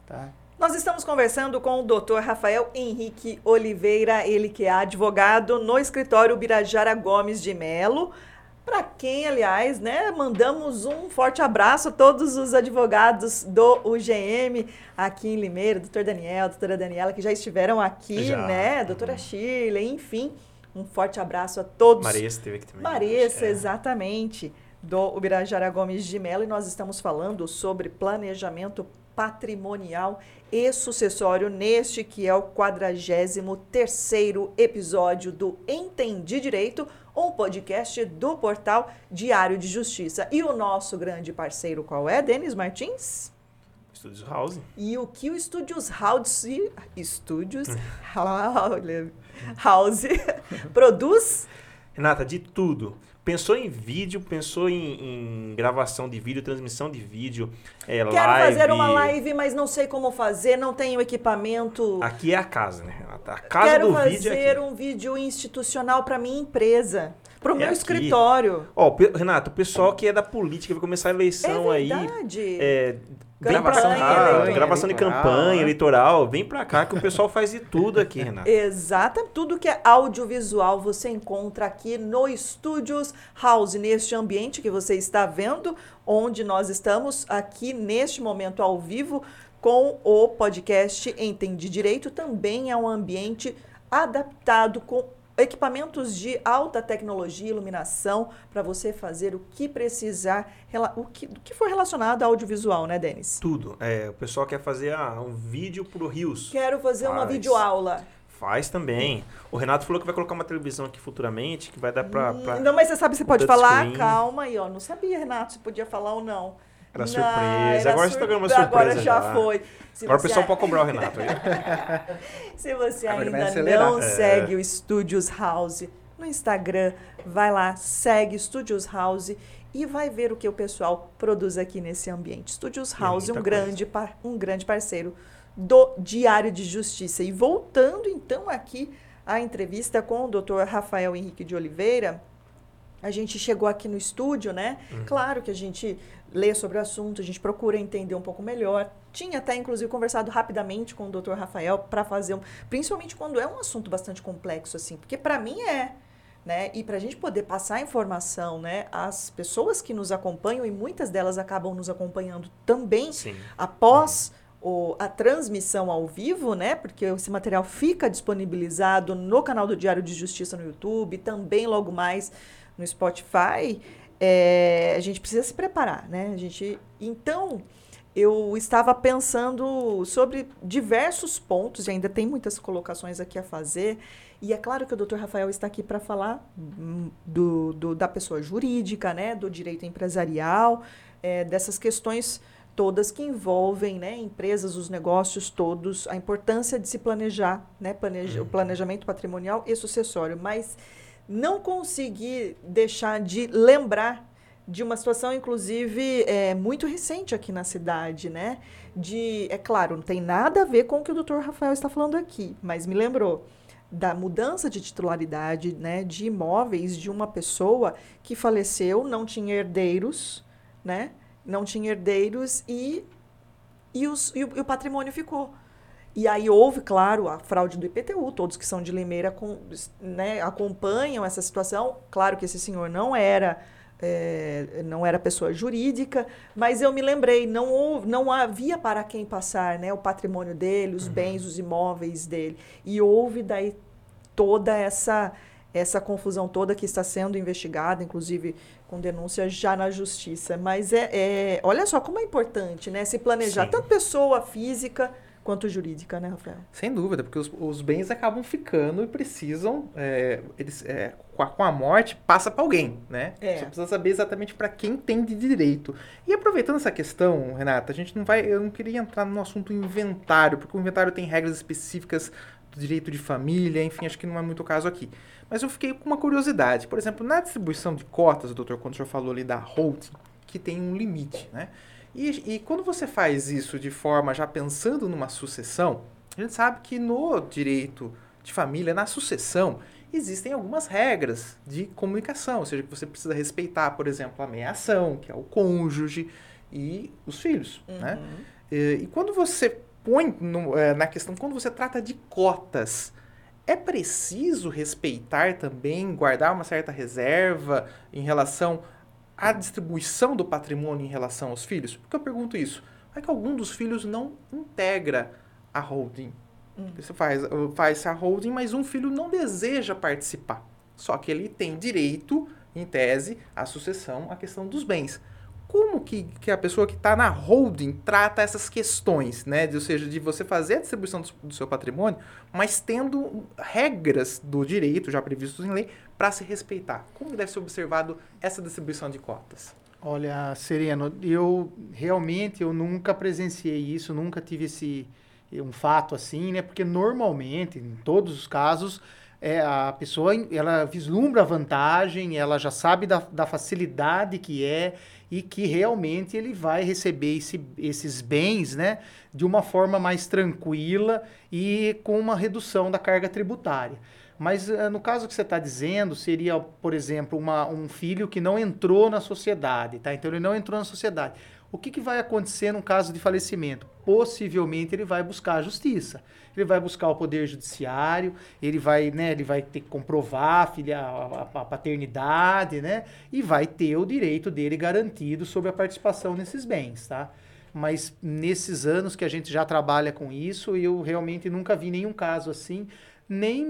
Tá? Nós estamos conversando com o Dr. Rafael Henrique Oliveira, ele que é advogado no escritório Birajara Gomes de Melo. Para quem, aliás, né, mandamos um forte abraço a todos os advogados do UGM aqui em Limeira, doutor Daniel, doutora Daniela, que já estiveram aqui, já. né, doutora uhum. Shirley, enfim. Um forte abraço a todos. Maressa teve aqui também. Maressa, é. exatamente, do Ubirajara Gomes de Melo, e nós estamos falando sobre planejamento patrimonial e sucessório neste que é o 43º episódio do Entendi Direito, um podcast do portal Diário de Justiça. E o nosso grande parceiro qual é, Denis Martins? Estúdios House. E o que o Estúdios House, Estúdios House produz? Renata, de tudo. Pensou em vídeo, pensou em, em gravação de vídeo, transmissão de vídeo, é, Quero live. fazer uma live, mas não sei como fazer, não tenho equipamento. Aqui é a casa, né, Renata? A casa Quero do fazer vídeo é aqui. um vídeo institucional para minha empresa, para o É meu aqui. escritório. Ó, Renato, o pessoal que é da política, vai começar a eleição é aí. É, Campanha gravação, de, eleitoral. gravação de Eleitoral, campanha eleitoral. Vem pra cá que o pessoal faz de tudo aqui, Renato. Exata, tudo que é audiovisual você encontra aqui no Estúdios House, neste ambiente que você está vendo, onde nós estamos aqui neste momento ao vivo com o podcast Entende Direito. Também é um ambiente adaptado com equipamentos de alta tecnologia, iluminação, para você fazer o que precisar, o que, o que for relacionado ao audiovisual, né, Denis? Tudo. É, o pessoal quer fazer ah, um vídeo pro Rios. Quero fazer uma Faz. videoaula. Faz também. O Renato falou que vai colocar uma televisão aqui futuramente, que vai dar pra. pra- Não, mas você sabe, você pode falar? Calma aí, ó. Não sabia, Renato, se podia falar ou não. Era Não, surpresa. era Agora você tá ganhando uma surpresa. Agora já, foi. Se Agora o pessoal pode cobrar o Renato. aí. se você Agora ainda não É. segue o Studios House no Instagram, vai lá, segue Studios House e vai ver o que o pessoal produz aqui nesse ambiente. Studios E House, um grande, par- um grande parceiro do Diário de Justiça. E voltando então aqui à entrevista com o Dr. Rafael Henrique de Oliveira, a gente chegou aqui no estúdio, né? Claro que a gente lê sobre o assunto, a gente procura entender um pouco melhor. Tinha até, inclusive, conversado rapidamente com o Dr. Rafael para fazer um. Principalmente quando é um assunto bastante complexo, assim, porque para mim é. Né? E para a gente poder passar informação, né? As pessoas que nos acompanham, e muitas delas acabam nos acompanhando também Sim. após o- a transmissão ao vivo, né? Porque esse material fica disponibilizado no canal do Diário de Justiça no YouTube, também logo mais no Spotify. É, a gente precisa se preparar, né? A gente, então, eu estava pensando sobre diversos pontos, e ainda tem muitas colocações aqui a fazer. E é claro que o Dr. Rafael está aqui para falar do, do- da pessoa jurídica, né? Do direito empresarial, é, dessas questões todas que envolvem né, empresas, os negócios todos, a importância de se planejar, né, planeja, o planejamento patrimonial e sucessório, mas não consegui deixar de lembrar de uma situação, inclusive, é, muito recente aqui na cidade, né? De, é claro, não tem nada a ver com o que o doutor Rafael está falando aqui, mas me lembrou da mudança de titularidade né, de imóveis de uma pessoa que faleceu, não tinha herdeiros, né? Não tinha herdeiros e, e, os, e, o, e o patrimônio ficou. E aí houve, claro, a fraude do IPTU, todos que são de Limeira com, né, acompanham essa situação. Claro que esse senhor não era é, não era pessoa jurídica, mas eu me lembrei, não, houve, não havia para quem passar né, o patrimônio dele, os bens, os imóveis dele. E houve daí toda essa, essa confusão toda que está sendo investigada, inclusive com denúncia já na justiça. Mas é, é olha só como é importante né, se planejar, Sim. tanto pessoa física quanto jurídica, né, Rafael? Sem dúvida, porque os, os bens acabam ficando e precisam, é, eles, é, com, a, com a morte, passa para alguém, né? É. Você precisa saber exatamente para quem tem de direito. E aproveitando essa questão, Renata, a gente não vai, eu não queria entrar no assunto inventário, porque o inventário tem regras específicas do direito de família, enfim, acho que não é muito o caso aqui. Mas eu fiquei com uma curiosidade. Por exemplo, na distribuição de cotas, doutor, quando o senhor falou ali da holding, que tem um limite, né? E, e quando você faz isso de forma já pensando numa sucessão, a gente sabe que no direito de família, na sucessão, existem algumas regras de comunicação, ou seja, que você precisa respeitar, por exemplo, a meiação, que é o cônjuge, e os filhos, né? E, e quando você põe no- eh, na questão, quando você trata de cotas, é preciso respeitar também, guardar uma certa reserva em relação à distribuição do patrimônio em relação aos filhos? Por que eu pergunto isso? É que algum dos filhos não integra a holding. Você faz, faz a holding, mas um filho não deseja participar. Só que ele tem direito, em tese, à sucessão, à questão dos bens. Como que, que a pessoa que está na holding trata essas questões, né? De, ou seja, de você fazer a distribuição do, do seu patrimônio, mas tendo regras do direito já previstos em lei para se respeitar. Como deve ser observado essa distribuição de cotas? Olha, Sereno, eu realmente eu nunca presenciei isso, nunca tive esse um fato assim, né? Porque normalmente, em todos os casos, é, a pessoa ela vislumbra a vantagem, ela já sabe da, da facilidade que é e que realmente ele vai receber esse, esses bens né, de uma forma mais tranquila e com uma redução da carga tributária. Mas uh, no caso que você está dizendo, seria, por exemplo, uma, um filho que não entrou na sociedade, tá? Então ele não entrou na sociedade. O que, que vai acontecer no caso de falecimento? Possivelmente ele vai buscar a justiça. Ele vai buscar o poder judiciário, ele vai, né, ele vai ter que comprovar a, filha, a, a paternidade, né? E vai ter o direito dele garantido sobre a participação nesses bens, tá? Mas nesses anos que a gente já trabalha com isso, eu realmente nunca vi nenhum caso assim nem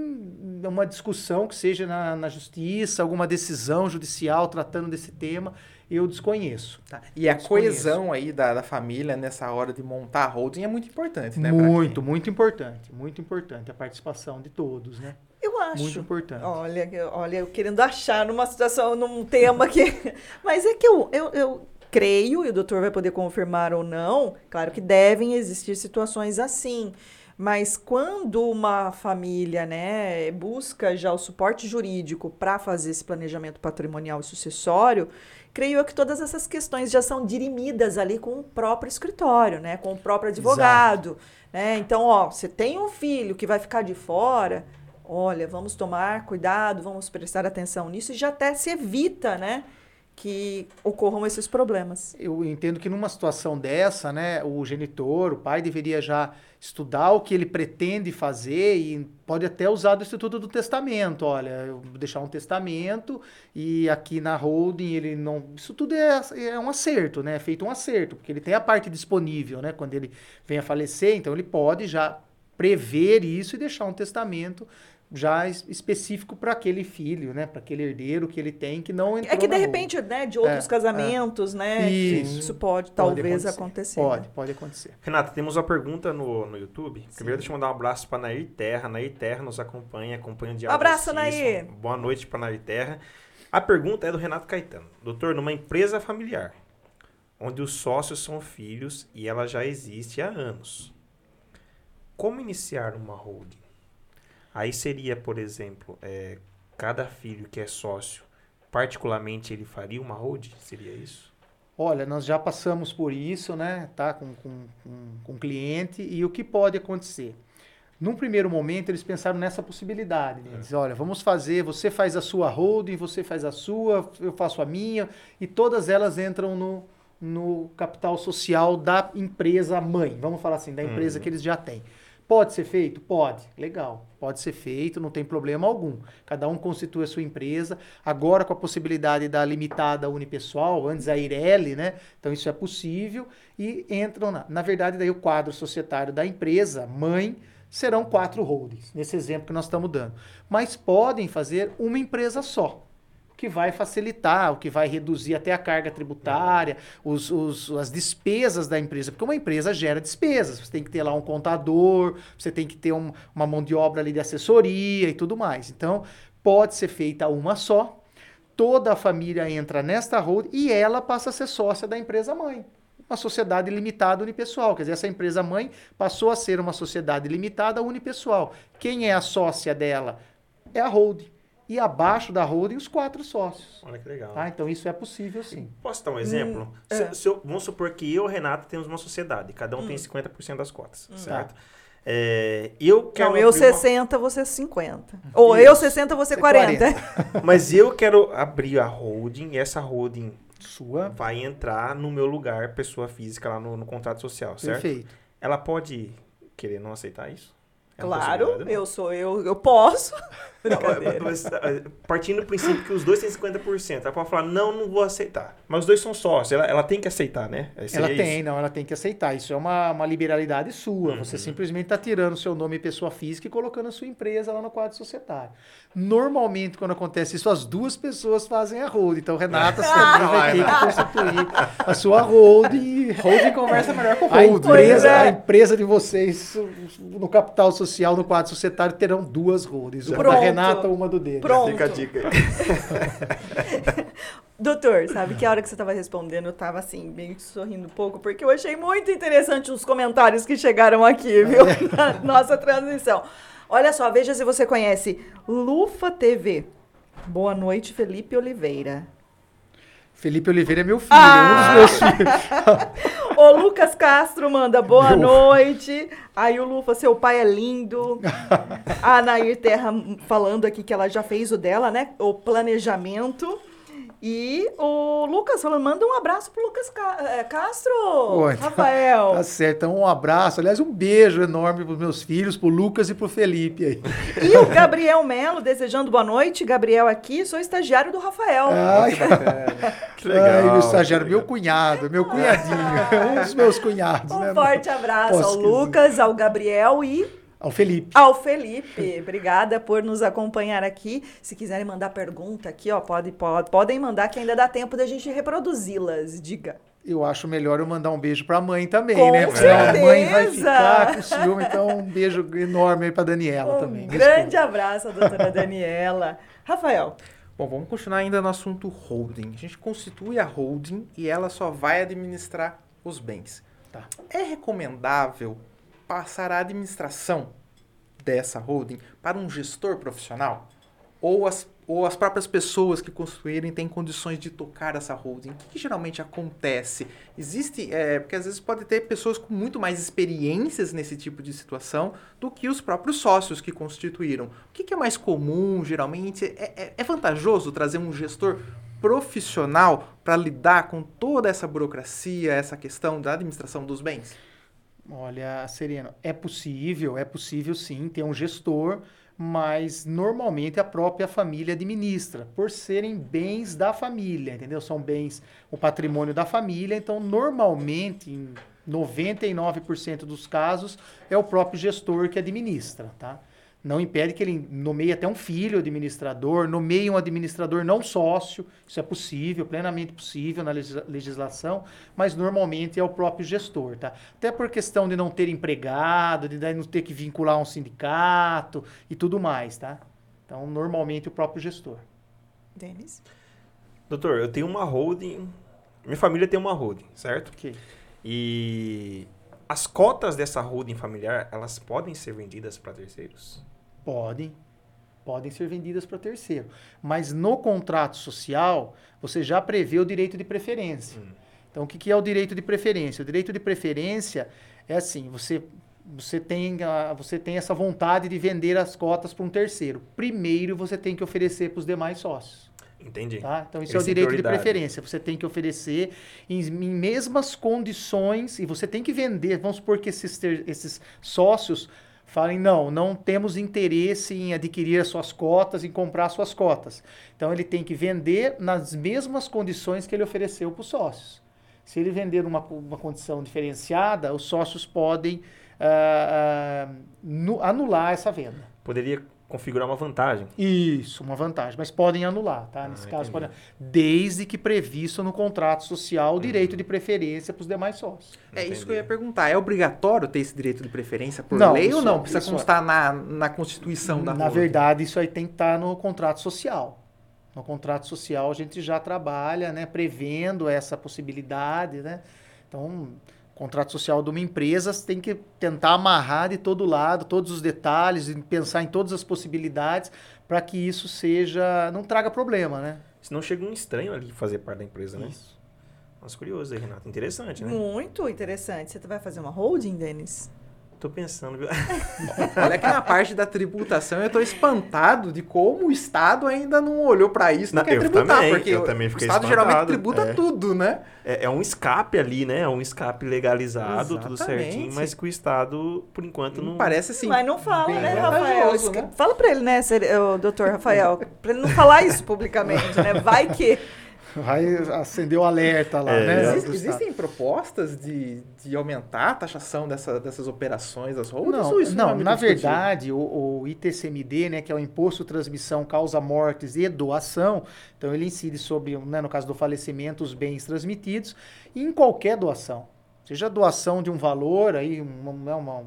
uma discussão que seja na, na justiça, alguma decisão judicial tratando desse tema, eu desconheço. Tá. E a desconheço. coesão aí da, da família nessa hora de montar a holding é muito importante, né? Muito, muito importante. Muito importante a participação de todos, né? Eu acho. Muito importante. Olha, olha, eu querendo achar numa situação, num tema que. Mas é que eu, eu, eu creio, e o doutor vai poder confirmar ou não, claro que devem existir situações assim. Mas quando uma família né, busca já o suporte jurídico para fazer esse planejamento patrimonial e sucessório, creio eu que todas essas questões já são dirimidas ali com o próprio escritório, né, com o próprio advogado. Né? Então, ó, você tem um filho que vai ficar de fora, olha, vamos tomar cuidado, vamos prestar atenção nisso e já até se evita, né? Que ocorram esses problemas. Eu entendo que numa situação dessa, né, o genitor, o pai deveria já estudar o que ele pretende fazer e pode até usar do Instituto do Testamento. Olha, eu vou deixar um testamento e aqui na holding ele não. Isso tudo é, é um acerto, né? É feito um acerto, porque ele tem a parte disponível, né? Quando ele vem a falecer, então ele pode já prever isso e deixar um testamento já específico para aquele filho, né, para aquele herdeiro que ele tem que não entrou É que de repente, né, de outros é, casamentos, é. né, isso, isso pode, pode talvez acontecer. acontecer. Pode, né? pode acontecer. Renata, temos uma pergunta no, no YouTube. Sim. Primeiro deixa eu mandar um abraço para Nair Terra. Nair Terra nos acompanha, acompanha o diálogo. Abraço, Nair. Boa noite para Nair Terra. A pergunta é do Renato Caetano. Doutor, numa empresa familiar, onde os sócios são filhos e ela já existe há anos, como iniciar uma holding? Aí seria, por exemplo, é, cada filho que é sócio, particularmente ele faria uma hold? Seria isso? Olha, nós já passamos por isso, né? Tá com, com, com, com cliente e o que pode acontecer? Num primeiro momento, eles pensaram nessa possibilidade. Né? Diz, olha, vamos fazer, você faz a sua holding, você faz a sua, eu faço a minha, e todas elas entram no, no capital social da empresa mãe, vamos falar assim, da empresa uhum. que eles já têm. Pode ser feito? Pode. Legal. Pode ser feito, não tem problema algum. Cada um constitui a sua empresa. Agora, com a possibilidade da limitada unipessoal, antes a IREL, né? Então, isso é possível. E entram na. Na verdade, daí o quadro societário da empresa, mãe, serão quatro holdings, nesse exemplo que nós estamos dando. Mas podem fazer uma empresa só que vai facilitar, o que vai reduzir até a carga tributária, os, os, as despesas da empresa, porque uma empresa gera despesas. Você tem que ter lá um contador, você tem que ter um, uma mão de obra ali de assessoria e tudo mais. Então, pode ser feita uma só, toda a família entra nesta hold e ela passa a ser sócia da empresa mãe. Uma sociedade limitada unipessoal. Quer dizer, essa empresa mãe passou a ser uma sociedade limitada unipessoal. Quem é a sócia dela? É a holding e abaixo da holding os quatro sócios. Olha que legal. Tá? Então isso é possível sim. Posso dar um exemplo? Hum, se, é. se eu, vamos supor que eu e o Renato temos uma sociedade, cada um hum. tem 50% das cotas, hum. certo? Tá. É, eu quero. Não, eu 60, uma... você 50. Ou Isso. eu 60, você 40. 40. Mas eu quero abrir a holding e essa holding sua vai entrar no meu lugar, pessoa física, lá no, no contrato social, certo? Perfeito. Ela pode querer não aceitar isso? É claro, eu sou eu, eu posso. Não, mas, eh, partindo do princípio que os dois têm 50%, ela pode falar, não, não vou aceitar. Mas os dois são sócios, ela, ela tem que aceitar, né? ela tem, isso. não, ela tem que aceitar. Isso é uma, uma liberalidade sua. Uhum. Você simplesmente está tirando o seu nome pessoa física e colocando a sua empresa lá no quadro societário. Normalmente, quando acontece isso, as duas pessoas fazem a hold. Então, Renata também vai ter que constituir a sua hold. Hold conversa melhor com a hold. Empresa, é. A empresa de vocês, no capital social, no quadro societário, terão duas holds. Uma Pronto. da Renata, uma do dele. Pronto. Fica a dica aí. Doutor, sabe que a hora que você estava respondendo, eu estava assim, meio que sorrindo um pouco, porque eu achei muito interessante os comentários que chegaram aqui, viu? Na nossa transmissão. Olha só, veja se você conhece Lufa TV. Boa noite, Felipe Oliveira. Felipe Oliveira é meu filho, Ah! é um dos meus filhos. O Lucas Castro manda boa noite. Aí o Lufa, seu pai é lindo. A Nair Terra falando aqui que ela já fez o dela, né? O planejamento. E o Lucas falando, manda um abraço pro Lucas Ca- eh, Castro, Oi. Rafael. Tá certo, então um abraço, aliás, um beijo enorme pros meus filhos, pro Lucas e pro Felipe aí. E o Gabriel Melo desejando boa noite. Gabriel aqui, sou estagiário do Rafael. Ai, Que ai, meu que estagiário, meu legal. cunhado, meu cunhadinho, um dos meus cunhados, Um né? forte abraço Posso ao dizer. Lucas, ao Gabriel e Ao Felipe. Ao Felipe, obrigada por nos acompanhar aqui. Se quiserem mandar pergunta aqui, ó, pode, pode, podem mandar que ainda dá tempo da gente reproduzi-las. Diga. Eu acho melhor eu mandar um beijo pra mãe também, Com né? Porque a mãe vai certeza! ficar com ciúme, então um beijo enorme aí pra Daniela Um também. grande abraço à doutora Daniela. Rafael, Bom, vamos continuar ainda no assunto holding. A gente constitui a holding e ela só vai administrar os bens. Tá. É recomendável passar a administração dessa holding para um gestor profissional? Ou as, ou as próprias pessoas que construírem têm condições de tocar essa holding? O que, que geralmente acontece? Existe, é, porque às vezes pode ter pessoas com muito mais experiências nesse tipo de situação do que os próprios sócios que constituíram. O que, que é mais comum, geralmente? É, é- é vantajoso trazer um gestor profissional para lidar com toda essa burocracia, essa questão da administração dos bens? Olha, Sereno, é possível, é possível sim ter um gestor, mas normalmente a própria família administra, por serem bens da família, entendeu? São bens, o patrimônio da família, então normalmente, em 99% dos casos, é o próprio gestor que administra, tá? Não impede que ele nomeie até um filho administrador, nomeie um administrador não sócio, isso é possível, plenamente possível na legis- legislação, mas normalmente é o próprio gestor, tá? Até por questão de não ter empregado, de não ter que vincular um sindicato e tudo mais, tá? Então, normalmente o próprio gestor. Denis. Doutor, eu tenho uma holding. Minha família tem uma holding, certo? Ok. E as cotas dessa holding familiar, elas podem ser vendidas para terceiros? Podem, podem ser vendidas para terceiro. Mas no contrato social, você já prevê o direito de preferência. Hum. Então, o que, que é o direito de preferência? O direito de preferência é assim, você, você, tem, você tem essa vontade de vender as cotas para um terceiro. Primeiro, você tem que oferecer para os demais sócios. Entendi. Tá? Então, isso Eles é o direito de preferência. Você tem que oferecer em, em mesmas condições e você tem que vender. Vamos supor que esses, ter- esses sócios falem: não, não temos interesse em adquirir as suas cotas, em comprar as suas cotas. Então, ele tem que vender nas mesmas condições que ele ofereceu para os sócios. Se ele vender numa, uma condição diferenciada, os sócios podem ah, ah, nu- anular essa venda. Poderia configurar uma vantagem. Isso, uma vantagem. Mas podem anular, tá? Ah, Nesse caso, entendi. podem, desde que previsto no contrato social o direito de preferência para os demais sócios. É isso que eu ia perguntar. É obrigatório ter esse direito de preferência por Não, lei ou não? Precisa isso- constar na, na constituição da Na holding? verdade, isso aí tem que estar no contrato social. No contrato social a gente já trabalha, né, prevendo essa possibilidade, né? Então, contrato social de uma empresa você tem que tentar amarrar de todo lado, todos os detalhes, e pensar em todas as possibilidades para que isso seja não traga problema, né? Senão chega um estranho ali fazer parte da empresa, né? Isso. Nossa, curioso aí, Renato. Interessante, né? Muito interessante. Você vai fazer uma holding, Denis? Tô pensando, viu? Olha que na parte da tributação eu tô espantado de como o Estado ainda não olhou para isso, não, Não, quer eu tributar, também, porque eu o- também o fiquei Estado geralmente espantado, tributa é. tudo, né? É, é um escape ali, né? É um escape legalizado, tudo Exatamente. certinho, mas que o Estado, por enquanto, não. Parece assim. Mas não fala, né, Rafael? né? Fala pra ele, né, o doutor Rafael, pra ele não falar isso publicamente, né? Vai que. Vai acender o alerta lá, É, né? Existe- existem propostas de, de aumentar a taxação dessa- dessas operações das holdings? Não, ou isso não, não, é na verdade, o, o ITCMD, né, que é o Imposto de Transmissão Causa Mortes e Doação, então ele incide sobre, né, no caso do falecimento, os bens transmitidos, e em qualquer doação. Seja doação de um valor, aí, uma, né, uma-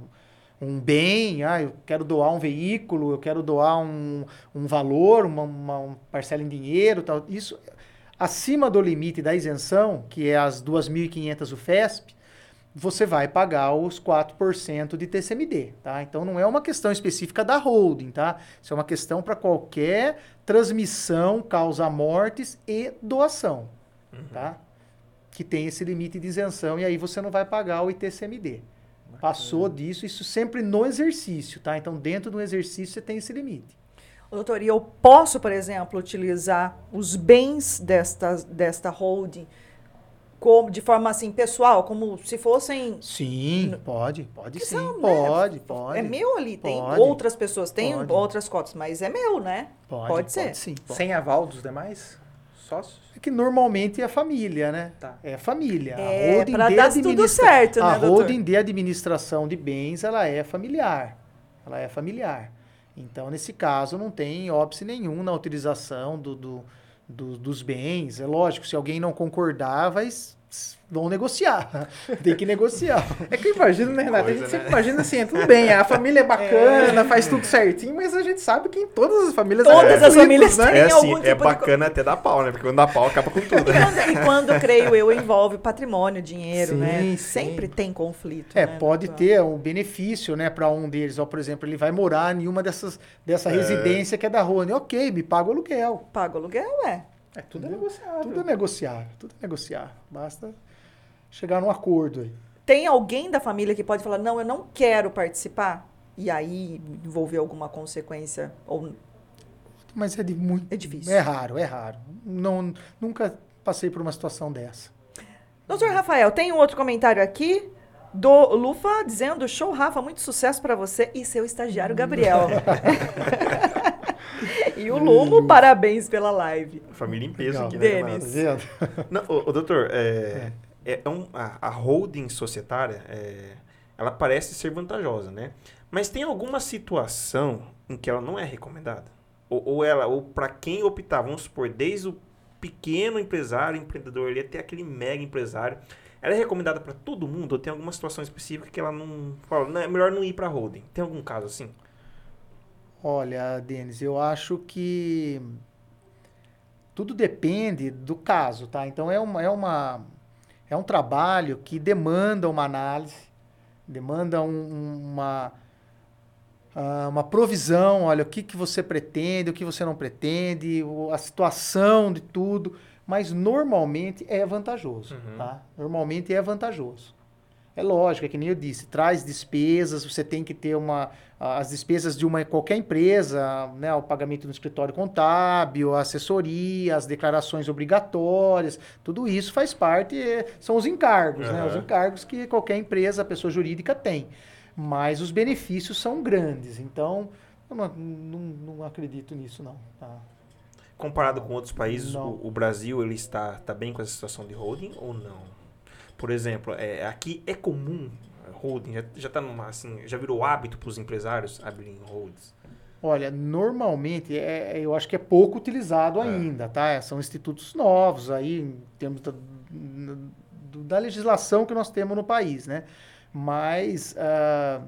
um bem, ah, eu quero doar um veículo, eu quero doar um, um valor, uma, uma- uma parcela em dinheiro, tal, isso acima do limite da isenção, que é as 2.500 UFESP, você vai pagar os 4% de TCMD, tá? Então não é uma questão específica da holding, tá? Isso é uma questão para qualquer transmissão, causa mortes e doação, uhum. tá? Que tem esse limite de isenção e aí você não vai pagar o ITCMD. Passou disso, isso sempre no exercício, tá? Então dentro do exercício você tem esse limite. Doutor, e eu posso, por exemplo, utilizar os bens desta, desta holding como de forma assim pessoal, como se fossem. Sim, pode, pode sim, são, pode, né? pode. É meu ali, tem pode, outras pessoas, tem pode. outras cotas, mas é meu, né? Pode, pode ser. Pode, sim, pode. Sem aval dos demais sócios? É que normalmente é família, né? Tá. É família. É, para dar tudo certo, né, A holding de administração de bens, ela é familiar. Ela é familiar. Então, nesse caso, não tem óbice nenhum na utilização do, do do, dos bens. É lógico, se alguém não concordar, vai vão negociar. Tem que negociar. É que eu imagino, né, Renato? a gente né? sempre imagina assim, tudo bem, a família é bacana, é. faz tudo certinho, mas a gente sabe que em todas as famílias Todas é as famílias né? têm é assim, algum tipo É bacana de... até dar pau, né? Porque quando dá pau, acaba com tudo. Né? E quando, creio eu, envolve patrimônio, dinheiro, sim, né? Sim. Sempre tem conflito. É, né, pode ter um benefício, né, para um deles. Ó, por exemplo, ele vai morar em uma dessas dessa é. residência que é da Rony. Ok, me paga o aluguel. Paga o aluguel, é. É, tudo é negociável. Tudo é negociar, tudo é negociar. Basta chegar num acordo aí. Tem alguém da família que pode falar, não, eu não quero participar? E aí envolver alguma consequência? Ou... Mas é, de muito, é difícil. É raro, é raro. Não, nunca passei por uma situação dessa. Doutor Rafael, tem um outro comentário aqui do Lufa dizendo: show, Rafa, muito sucesso para você e seu estagiário Gabriel. e o Lumo, parabéns pela live. Família em peso aqui, né? Denis. Não, o, o doutor, é, é, é um, a, a, holding societária, é, ela parece ser vantajosa, né? Mas tem alguma situação em que ela não é recomendada? Ou, ou ela, ou para quem optar, vamos supor, desde o pequeno empresário, empreendedor ali, até aquele mega empresário, ela é recomendada para todo mundo ou tem alguma situação específica que ela não fala, não, é melhor não ir para holding? Tem algum caso assim? Olha, Denis, eu acho que tudo depende do caso, tá? Então é uma, é uma é um trabalho que demanda uma análise, demanda um, uma uh, uma provisão, olha, o que, que você pretende, o que você não pretende, a situação de tudo, mas normalmente é vantajoso, uhum. tá? Normalmente é vantajoso. É lógico, é que nem eu disse, traz despesas, você tem que ter uma as despesas de uma qualquer empresa, né, o pagamento no escritório contábil, a assessoria, as declarações obrigatórias, tudo isso faz parte, são os encargos, uhum. né, os encargos que qualquer empresa, pessoa jurídica tem. Mas os benefícios são grandes, então eu não, não, não acredito nisso não. Tá? Comparado com outros países, o, o, Brasil ele está, está bem com essa situação de holding ou não? Por exemplo, é, aqui é comum holding? Já, já tá numa, assim, já virou hábito para os empresários abrirem holdings? Olha, normalmente é, eu acho que é pouco utilizado é. ainda, tá? São institutos novos aí, em termos da, da legislação que nós temos no país, né? Mas uh,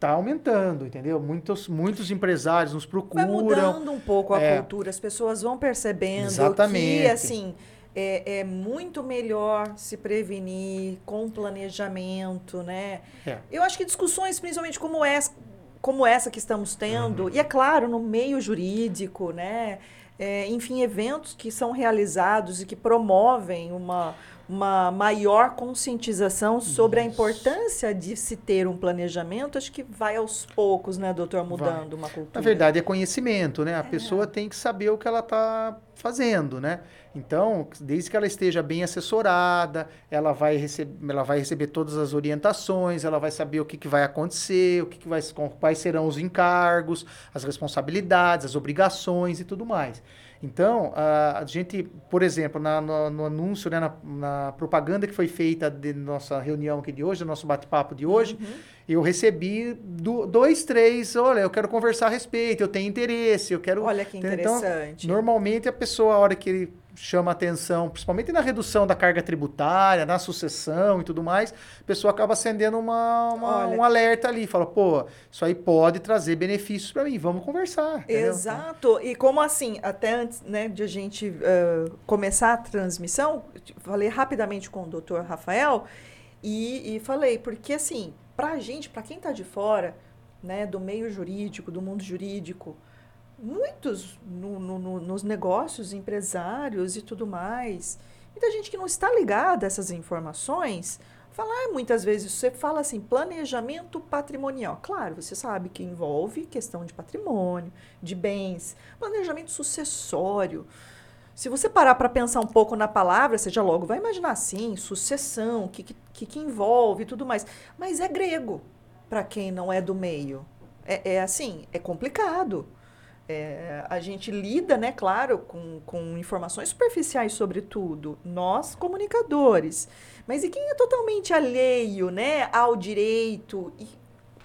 tá aumentando, entendeu? Muitos, muitos empresários nos procuram. Vai mudando um pouco a é, cultura, as pessoas vão percebendo exatamente. que, assim é, é, muito melhor se prevenir com planejamento, né? É. Eu acho que discussões, principalmente como essa, como essa que estamos tendo, uhum. e é claro, no meio jurídico, né? É, enfim, eventos que são realizados e que promovem uma, uma maior conscientização sobre Isso. a importância de se ter um planejamento, acho que vai aos poucos, né, doutor, mudando vai. uma cultura. Na verdade, é conhecimento, né? A é. pessoa tem que saber o que ela está fazendo, né? Então, desde que ela esteja bem assessorada, ela vai, receber, ela vai receber todas as orientações, ela vai saber o que, que vai acontecer, o que, que vai, quais serão os encargos, as responsabilidades, as obrigações e tudo mais. Então, a, gente, por exemplo, na, no, no, anúncio, né, na, na, propaganda que foi feita de nossa reunião aqui de hoje, do nosso bate-papo de hoje, uhum. eu recebi do, dois, três, olha, eu quero conversar a respeito, eu tenho interesse, eu quero... Olha que interessante. Então, normalmente a pessoa, a hora que ele chama atenção, principalmente na redução da carga tributária, na sucessão e tudo mais, a pessoa acaba acendendo uma, uma um alerta ali, fala, pô, isso aí pode trazer benefícios para mim, vamos conversar. Exato. E como assim, até antes né, de a gente uh, começar a transmissão, falei rapidamente com o doutor Rafael e, e falei, porque assim, para a gente, para quem está de fora, né, do meio jurídico, do mundo jurídico, muitos no, no, nos negócios, empresários e tudo mais, muita gente que não está ligada a essas informações, falar muitas vezes, você fala assim, planejamento patrimonial. Claro, você sabe que envolve questão de patrimônio, de bens, planejamento sucessório. Se você parar para pensar um pouco na palavra, você já logo vai imaginar assim, sucessão, o que, que, que envolve e tudo mais. Mas é grego para quem não é do meio. É, é assim, é complicado. É, a gente lida, né, claro, com, com informações superficiais sobre tudo, nós comunicadores. Mas e quem é totalmente alheio né, ao direito e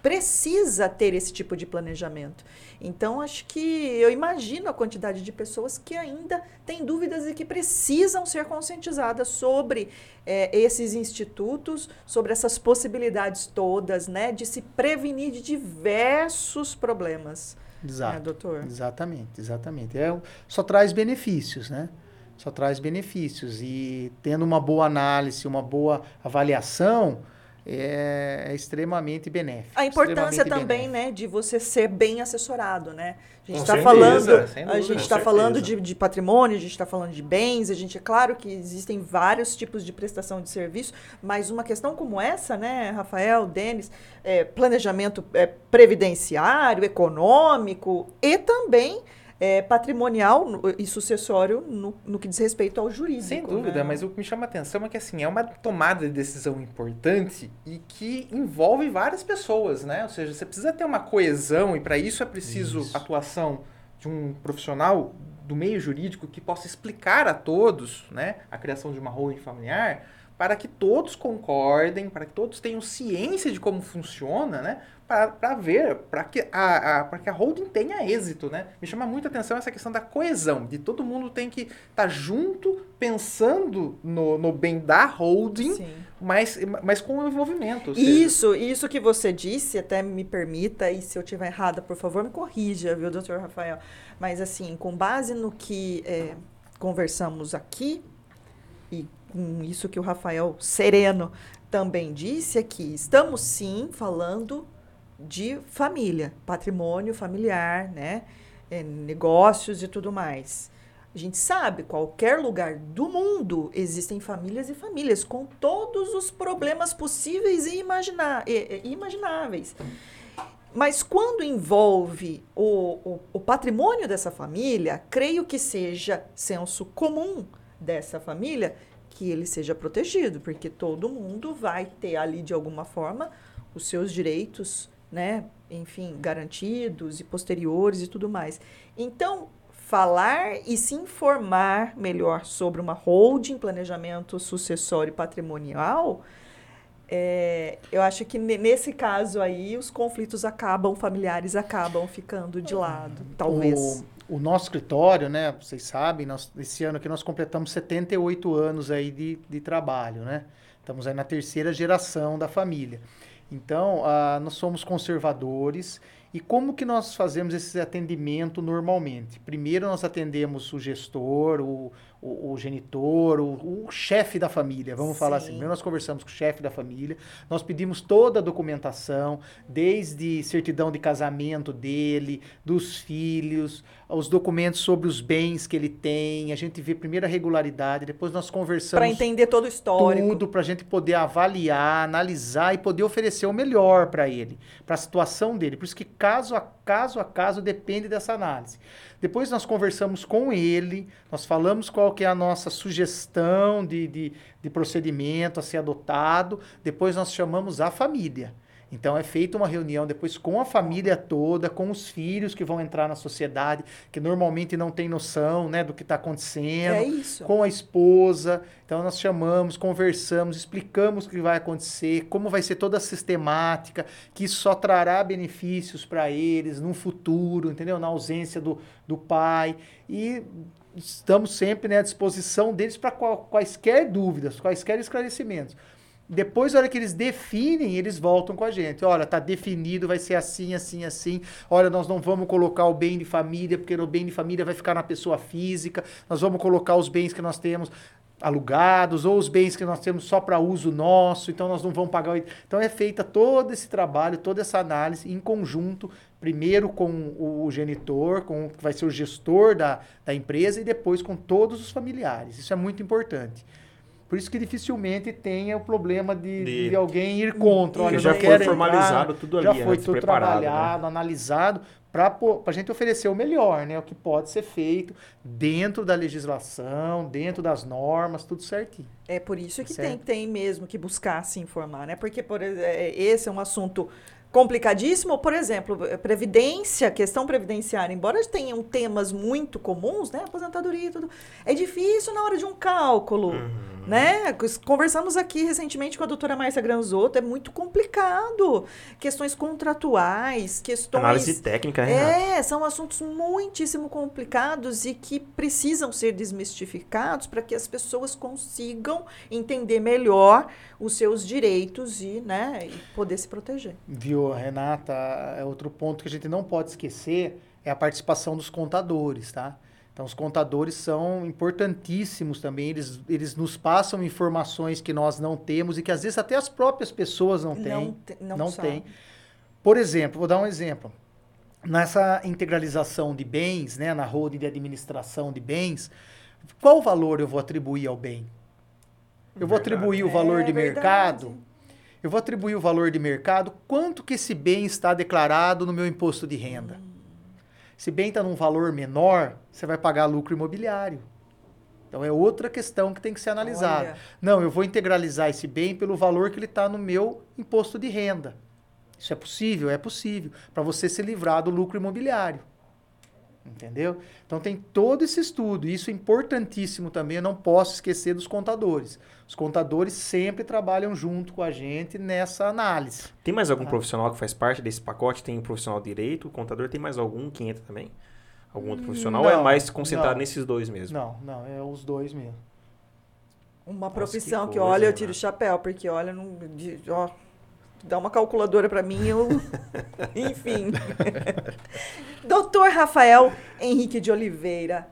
precisa ter esse tipo de planejamento? Então, acho que eu imagino a quantidade de pessoas que ainda têm dúvidas e que precisam ser conscientizadas sobre é, esses institutos, sobre essas possibilidades todas, né, de se prevenir de diversos problemas. Exato. Né, doutor? Exatamente, exatamente. É, só traz benefícios, né? Só traz benefícios. E tendo uma boa análise, uma boa avaliação, é, é extremamente benéfico. A importância também, benéfico. né, de você ser bem assessorado, né? A gente está falando, dúvida, a gente está falando de, de, patrimônio, a gente está falando de bens, a gente é claro que existem vários tipos de prestação de serviço, mas uma questão como essa, né, Rafael, Denis, é, planejamento é, previdenciário, econômico e também é, patrimonial e sucessório no, no, que diz respeito ao jurídico. Sem dúvida, né? mas o que me chama a atenção é que assim, é uma tomada de decisão importante e que envolve várias pessoas, né? Ou seja, você precisa ter uma coesão e para isso é preciso isso. atuação de um profissional do meio jurídico que possa explicar a todos, né, a criação de uma holding familiar, para que todos concordem, para que todos tenham ciência de como funciona, né? Para ver, para que a, a, que a holding tenha êxito, né? Me chama muita atenção essa questão da coesão, de todo mundo tem que estar tá junto, pensando no, no bem da holding, mas, mas com o envolvimento. Isso, isso que você disse, até me permita, e se eu estiver errada, por favor, me corrija, viu, doutor Rafael? Mas assim, com base no que é, conversamos aqui, e com isso que o Rafael Sereno também disse aqui, estamos sim falando de família, patrimônio familiar, né? É, negócios e tudo mais. A gente sabe, qualquer lugar do mundo existem famílias e famílias com todos os problemas possíveis e, imagina e, e imagináveis. Mas quando envolve o, o, o, patrimônio dessa família, creio que seja senso comum dessa família que ele seja protegido, porque todo mundo vai ter ali de alguma forma os seus direitos né, enfim, garantidos e posteriores e tudo mais. Então, falar e se informar melhor sobre uma holding, planejamento sucessório patrimonial, é, eu acho que nesse caso aí os conflitos acabam, familiares acabam ficando de lado, talvez. O, o nosso escritório, né, vocês sabem, nós, esse ano aqui nós completamos 78 anos aí de, de trabalho, né? Estamos aí na terceira geração da família. Então, uh, nós somos conservadores e como que nós fazemos esse atendimento normalmente? Primeiro nós atendemos o gestor, o, o, o genitor, o, o chefe da família, vamos Sim. falar assim. Primeiro nós conversamos com o chefe da família, nós pedimos toda a documentação, desde certidão de casamento dele, dos filhos, os documentos sobre os bens que ele tem, a gente vê primeiro a regularidade, depois nós conversamos... Para entender todo o histórico. Tudo, para a gente poder avaliar, analisar e poder oferecer o melhor para ele, para a situação dele. Por isso que caso a caso a caso depende dessa análise. Depois nós conversamos com ele, nós falamos qual que é a nossa sugestão de, de, de procedimento a ser adotado, depois nós chamamos a família. Então é feita uma reunião depois com a família toda, com os filhos que vão entrar na sociedade, que normalmente não tem noção né, do que está acontecendo, é isso. com a esposa. Então nós chamamos, conversamos, explicamos o que vai acontecer, como vai ser toda a sistemática, que só trará benefícios para eles no futuro, entendeu? Na ausência do, do pai. E estamos sempre né, à disposição deles para quaisquer dúvidas, quaisquer esclarecimentos. Depois, na hora que eles definem, eles voltam com a gente. Olha, tá definido, vai ser assim, assim, assim. Olha, nós não vamos colocar o bem de família, porque o bem de família vai ficar na pessoa física. Nós vamos colocar os bens que nós temos alugados ou os bens que nós temos só para uso nosso, então nós não vamos pagar. Então é feita todo esse trabalho, toda essa análise em conjunto, primeiro com o genitor, com que vai ser o gestor da, da empresa e depois com todos os familiares. Isso é muito importante. Por isso que dificilmente tenha o problema de, de... de alguém ir contra. Olha, já foi formalizado entrar, tudo ali, já foi tudo né? trabalhado, né? analisado, para a gente oferecer o melhor, né? O que pode ser feito dentro da legislação, dentro das normas, tudo certinho. É por isso que tem, tem mesmo que buscar se informar, né? Porque por, é, esse é um assunto complicadíssimo, por exemplo, previdência, questão previdenciária, embora tenham temas muito comuns, né, aposentadoria e tudo, é difícil na hora de um cálculo, uhum. Né? Conversamos aqui recentemente com a doutora Márcia Granzotto, é muito complicado. Questões contratuais, questões... Análise técnica, né? É, são assuntos muitíssimo complicados e que precisam ser desmistificados para que as pessoas consigam entender melhor os seus direitos e, né, e poder se proteger. Viu, Renata? É outro ponto que a gente não pode esquecer é a participação dos contadores, tá? Então, os contadores são importantíssimos também. Eles, eles nos passam informações que nós não temos e que às vezes até as próprias pessoas não têm. Não, te, não, não têm. Por exemplo, vou dar um exemplo. Nessa integralização de bens, né, na holding de administração de bens, qual valor eu vou atribuir ao bem? Eu vou atribuir o valor é, de mercado. Eu vou atribuir o valor de mercado. Quanto que esse bem está declarado no meu imposto de renda? Hum. Se bem está num valor menor, você vai pagar lucro imobiliário. Então é outra questão que tem que ser analisada. Olha. Não, eu vou integralizar esse bem pelo valor que ele está no meu imposto de renda. Isso é possível? É possível. Para você se livrar do lucro imobiliário. Entendeu? Então tem todo esse estudo. Isso é importantíssimo também. Eu não posso esquecer dos contadores. Os contadores sempre trabalham junto com a gente nessa análise. Tem mais algum tá? profissional que faz parte desse pacote? Tem um profissional de direito, o contador tem mais algum que entra também? Algum outro profissional? Não, ou é mais concentrado não, nesses dois mesmo? Não, não, é os dois mesmo. Uma profissão Nossa, que, que coisa, olha, eu tiro o chapéu, porque olha, não, de, ó, dá uma calculadora para mim, eu. Enfim. Doutor Rafael Henrique de Oliveira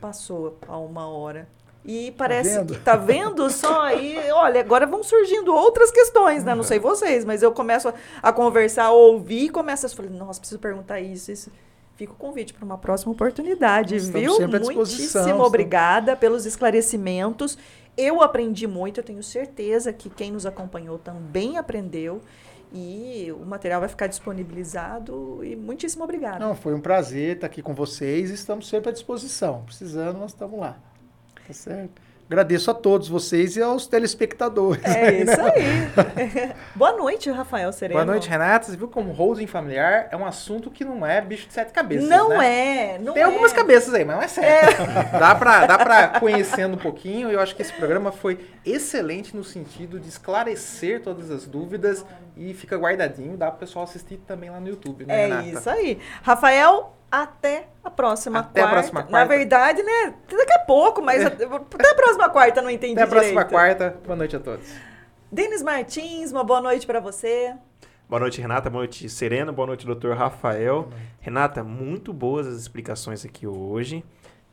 passou a uma hora. E tá parece tá que tá vendo só aí, olha, agora vão surgindo outras questões, né? Não sei vocês, mas eu começo a, a conversar, a ouvir e começo a falar, nossa, preciso perguntar isso, isso. Fica o convite para uma próxima oportunidade, Estamos viu? Muitíssimo obrigada pelos esclarecimentos. Eu aprendi muito, eu tenho certeza que quem nos acompanhou também aprendeu. E o material vai ficar disponibilizado e muitíssimo obrigada. Não, foi um prazer estar aqui com vocês. Estamos sempre à disposição. Precisando, nós estamos lá. Tá certo? Agradeço a todos vocês e aos telespectadores. É aí, isso né? aí. Boa noite, Rafael Sereno. Boa noite, Renata. Você viu como holding familiar é um assunto que não é bicho de sete cabeças, Não né? é, não Tem é. algumas cabeças aí, mas não é sério. É. Dá, pra, dá pra conhecendo um pouquinho. Eu acho que esse programa foi excelente no sentido de esclarecer todas as dúvidas e fica guardadinho. Dá pro pessoal assistir também lá no YouTube, né, É Renata? isso aí. Rafael, até a próxima até quarta. a próxima quarta. Na verdade, né? Daqui a pouco, mas é. até a próxima quarta, não entendi Até a próxima direito. quarta. Boa noite a todos. Denis Martins, uma boa noite para você. Boa noite, Renata. Boa noite, Serena. Boa noite, doutor Rafael. Renata, muito boas as explicações aqui hoje.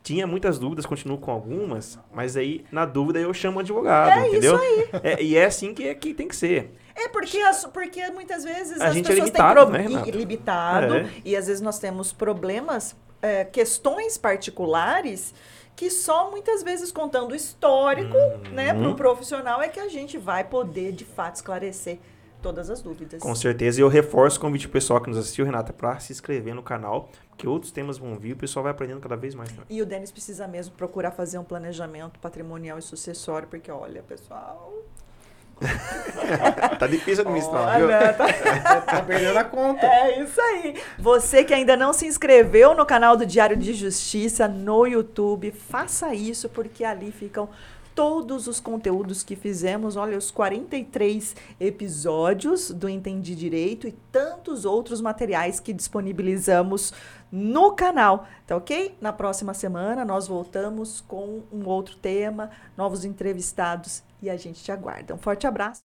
Tinha muitas dúvidas, continuo com algumas, mas aí, na dúvida, eu chamo o advogado, é entendeu? Isso aí. É, e é assim que, é que tem que ser. É porque, as, porque muitas vezes a as gente é pessoas é limitado, têm né, limitado é. e às vezes nós temos problemas, é, questões particulares que só muitas vezes contando o histórico, uhum. né, para o profissional é que a gente vai poder de fato esclarecer todas as dúvidas. Com certeza, e eu reforço o convite pessoal que nos assistiu, Renata, para se inscrever no canal, porque outros temas vão vir e o pessoal vai aprendendo cada vez mais. E o Denis precisa mesmo procurar fazer um planejamento patrimonial e sucessório, porque olha, pessoal, tá difícil administrar, viu? Tá... tá perdendo a conta. É isso aí. Você que ainda não se inscreveu no canal do Diário de Justiça no YouTube, faça isso, porque ali ficam todos os conteúdos que fizemos, olha, os 43 episódios do Entendi Direito e tantos outros materiais que disponibilizamos no canal, tá ok? Na próxima semana nós voltamos com um outro tema, novos entrevistados e a gente te aguarda. Um forte abraço.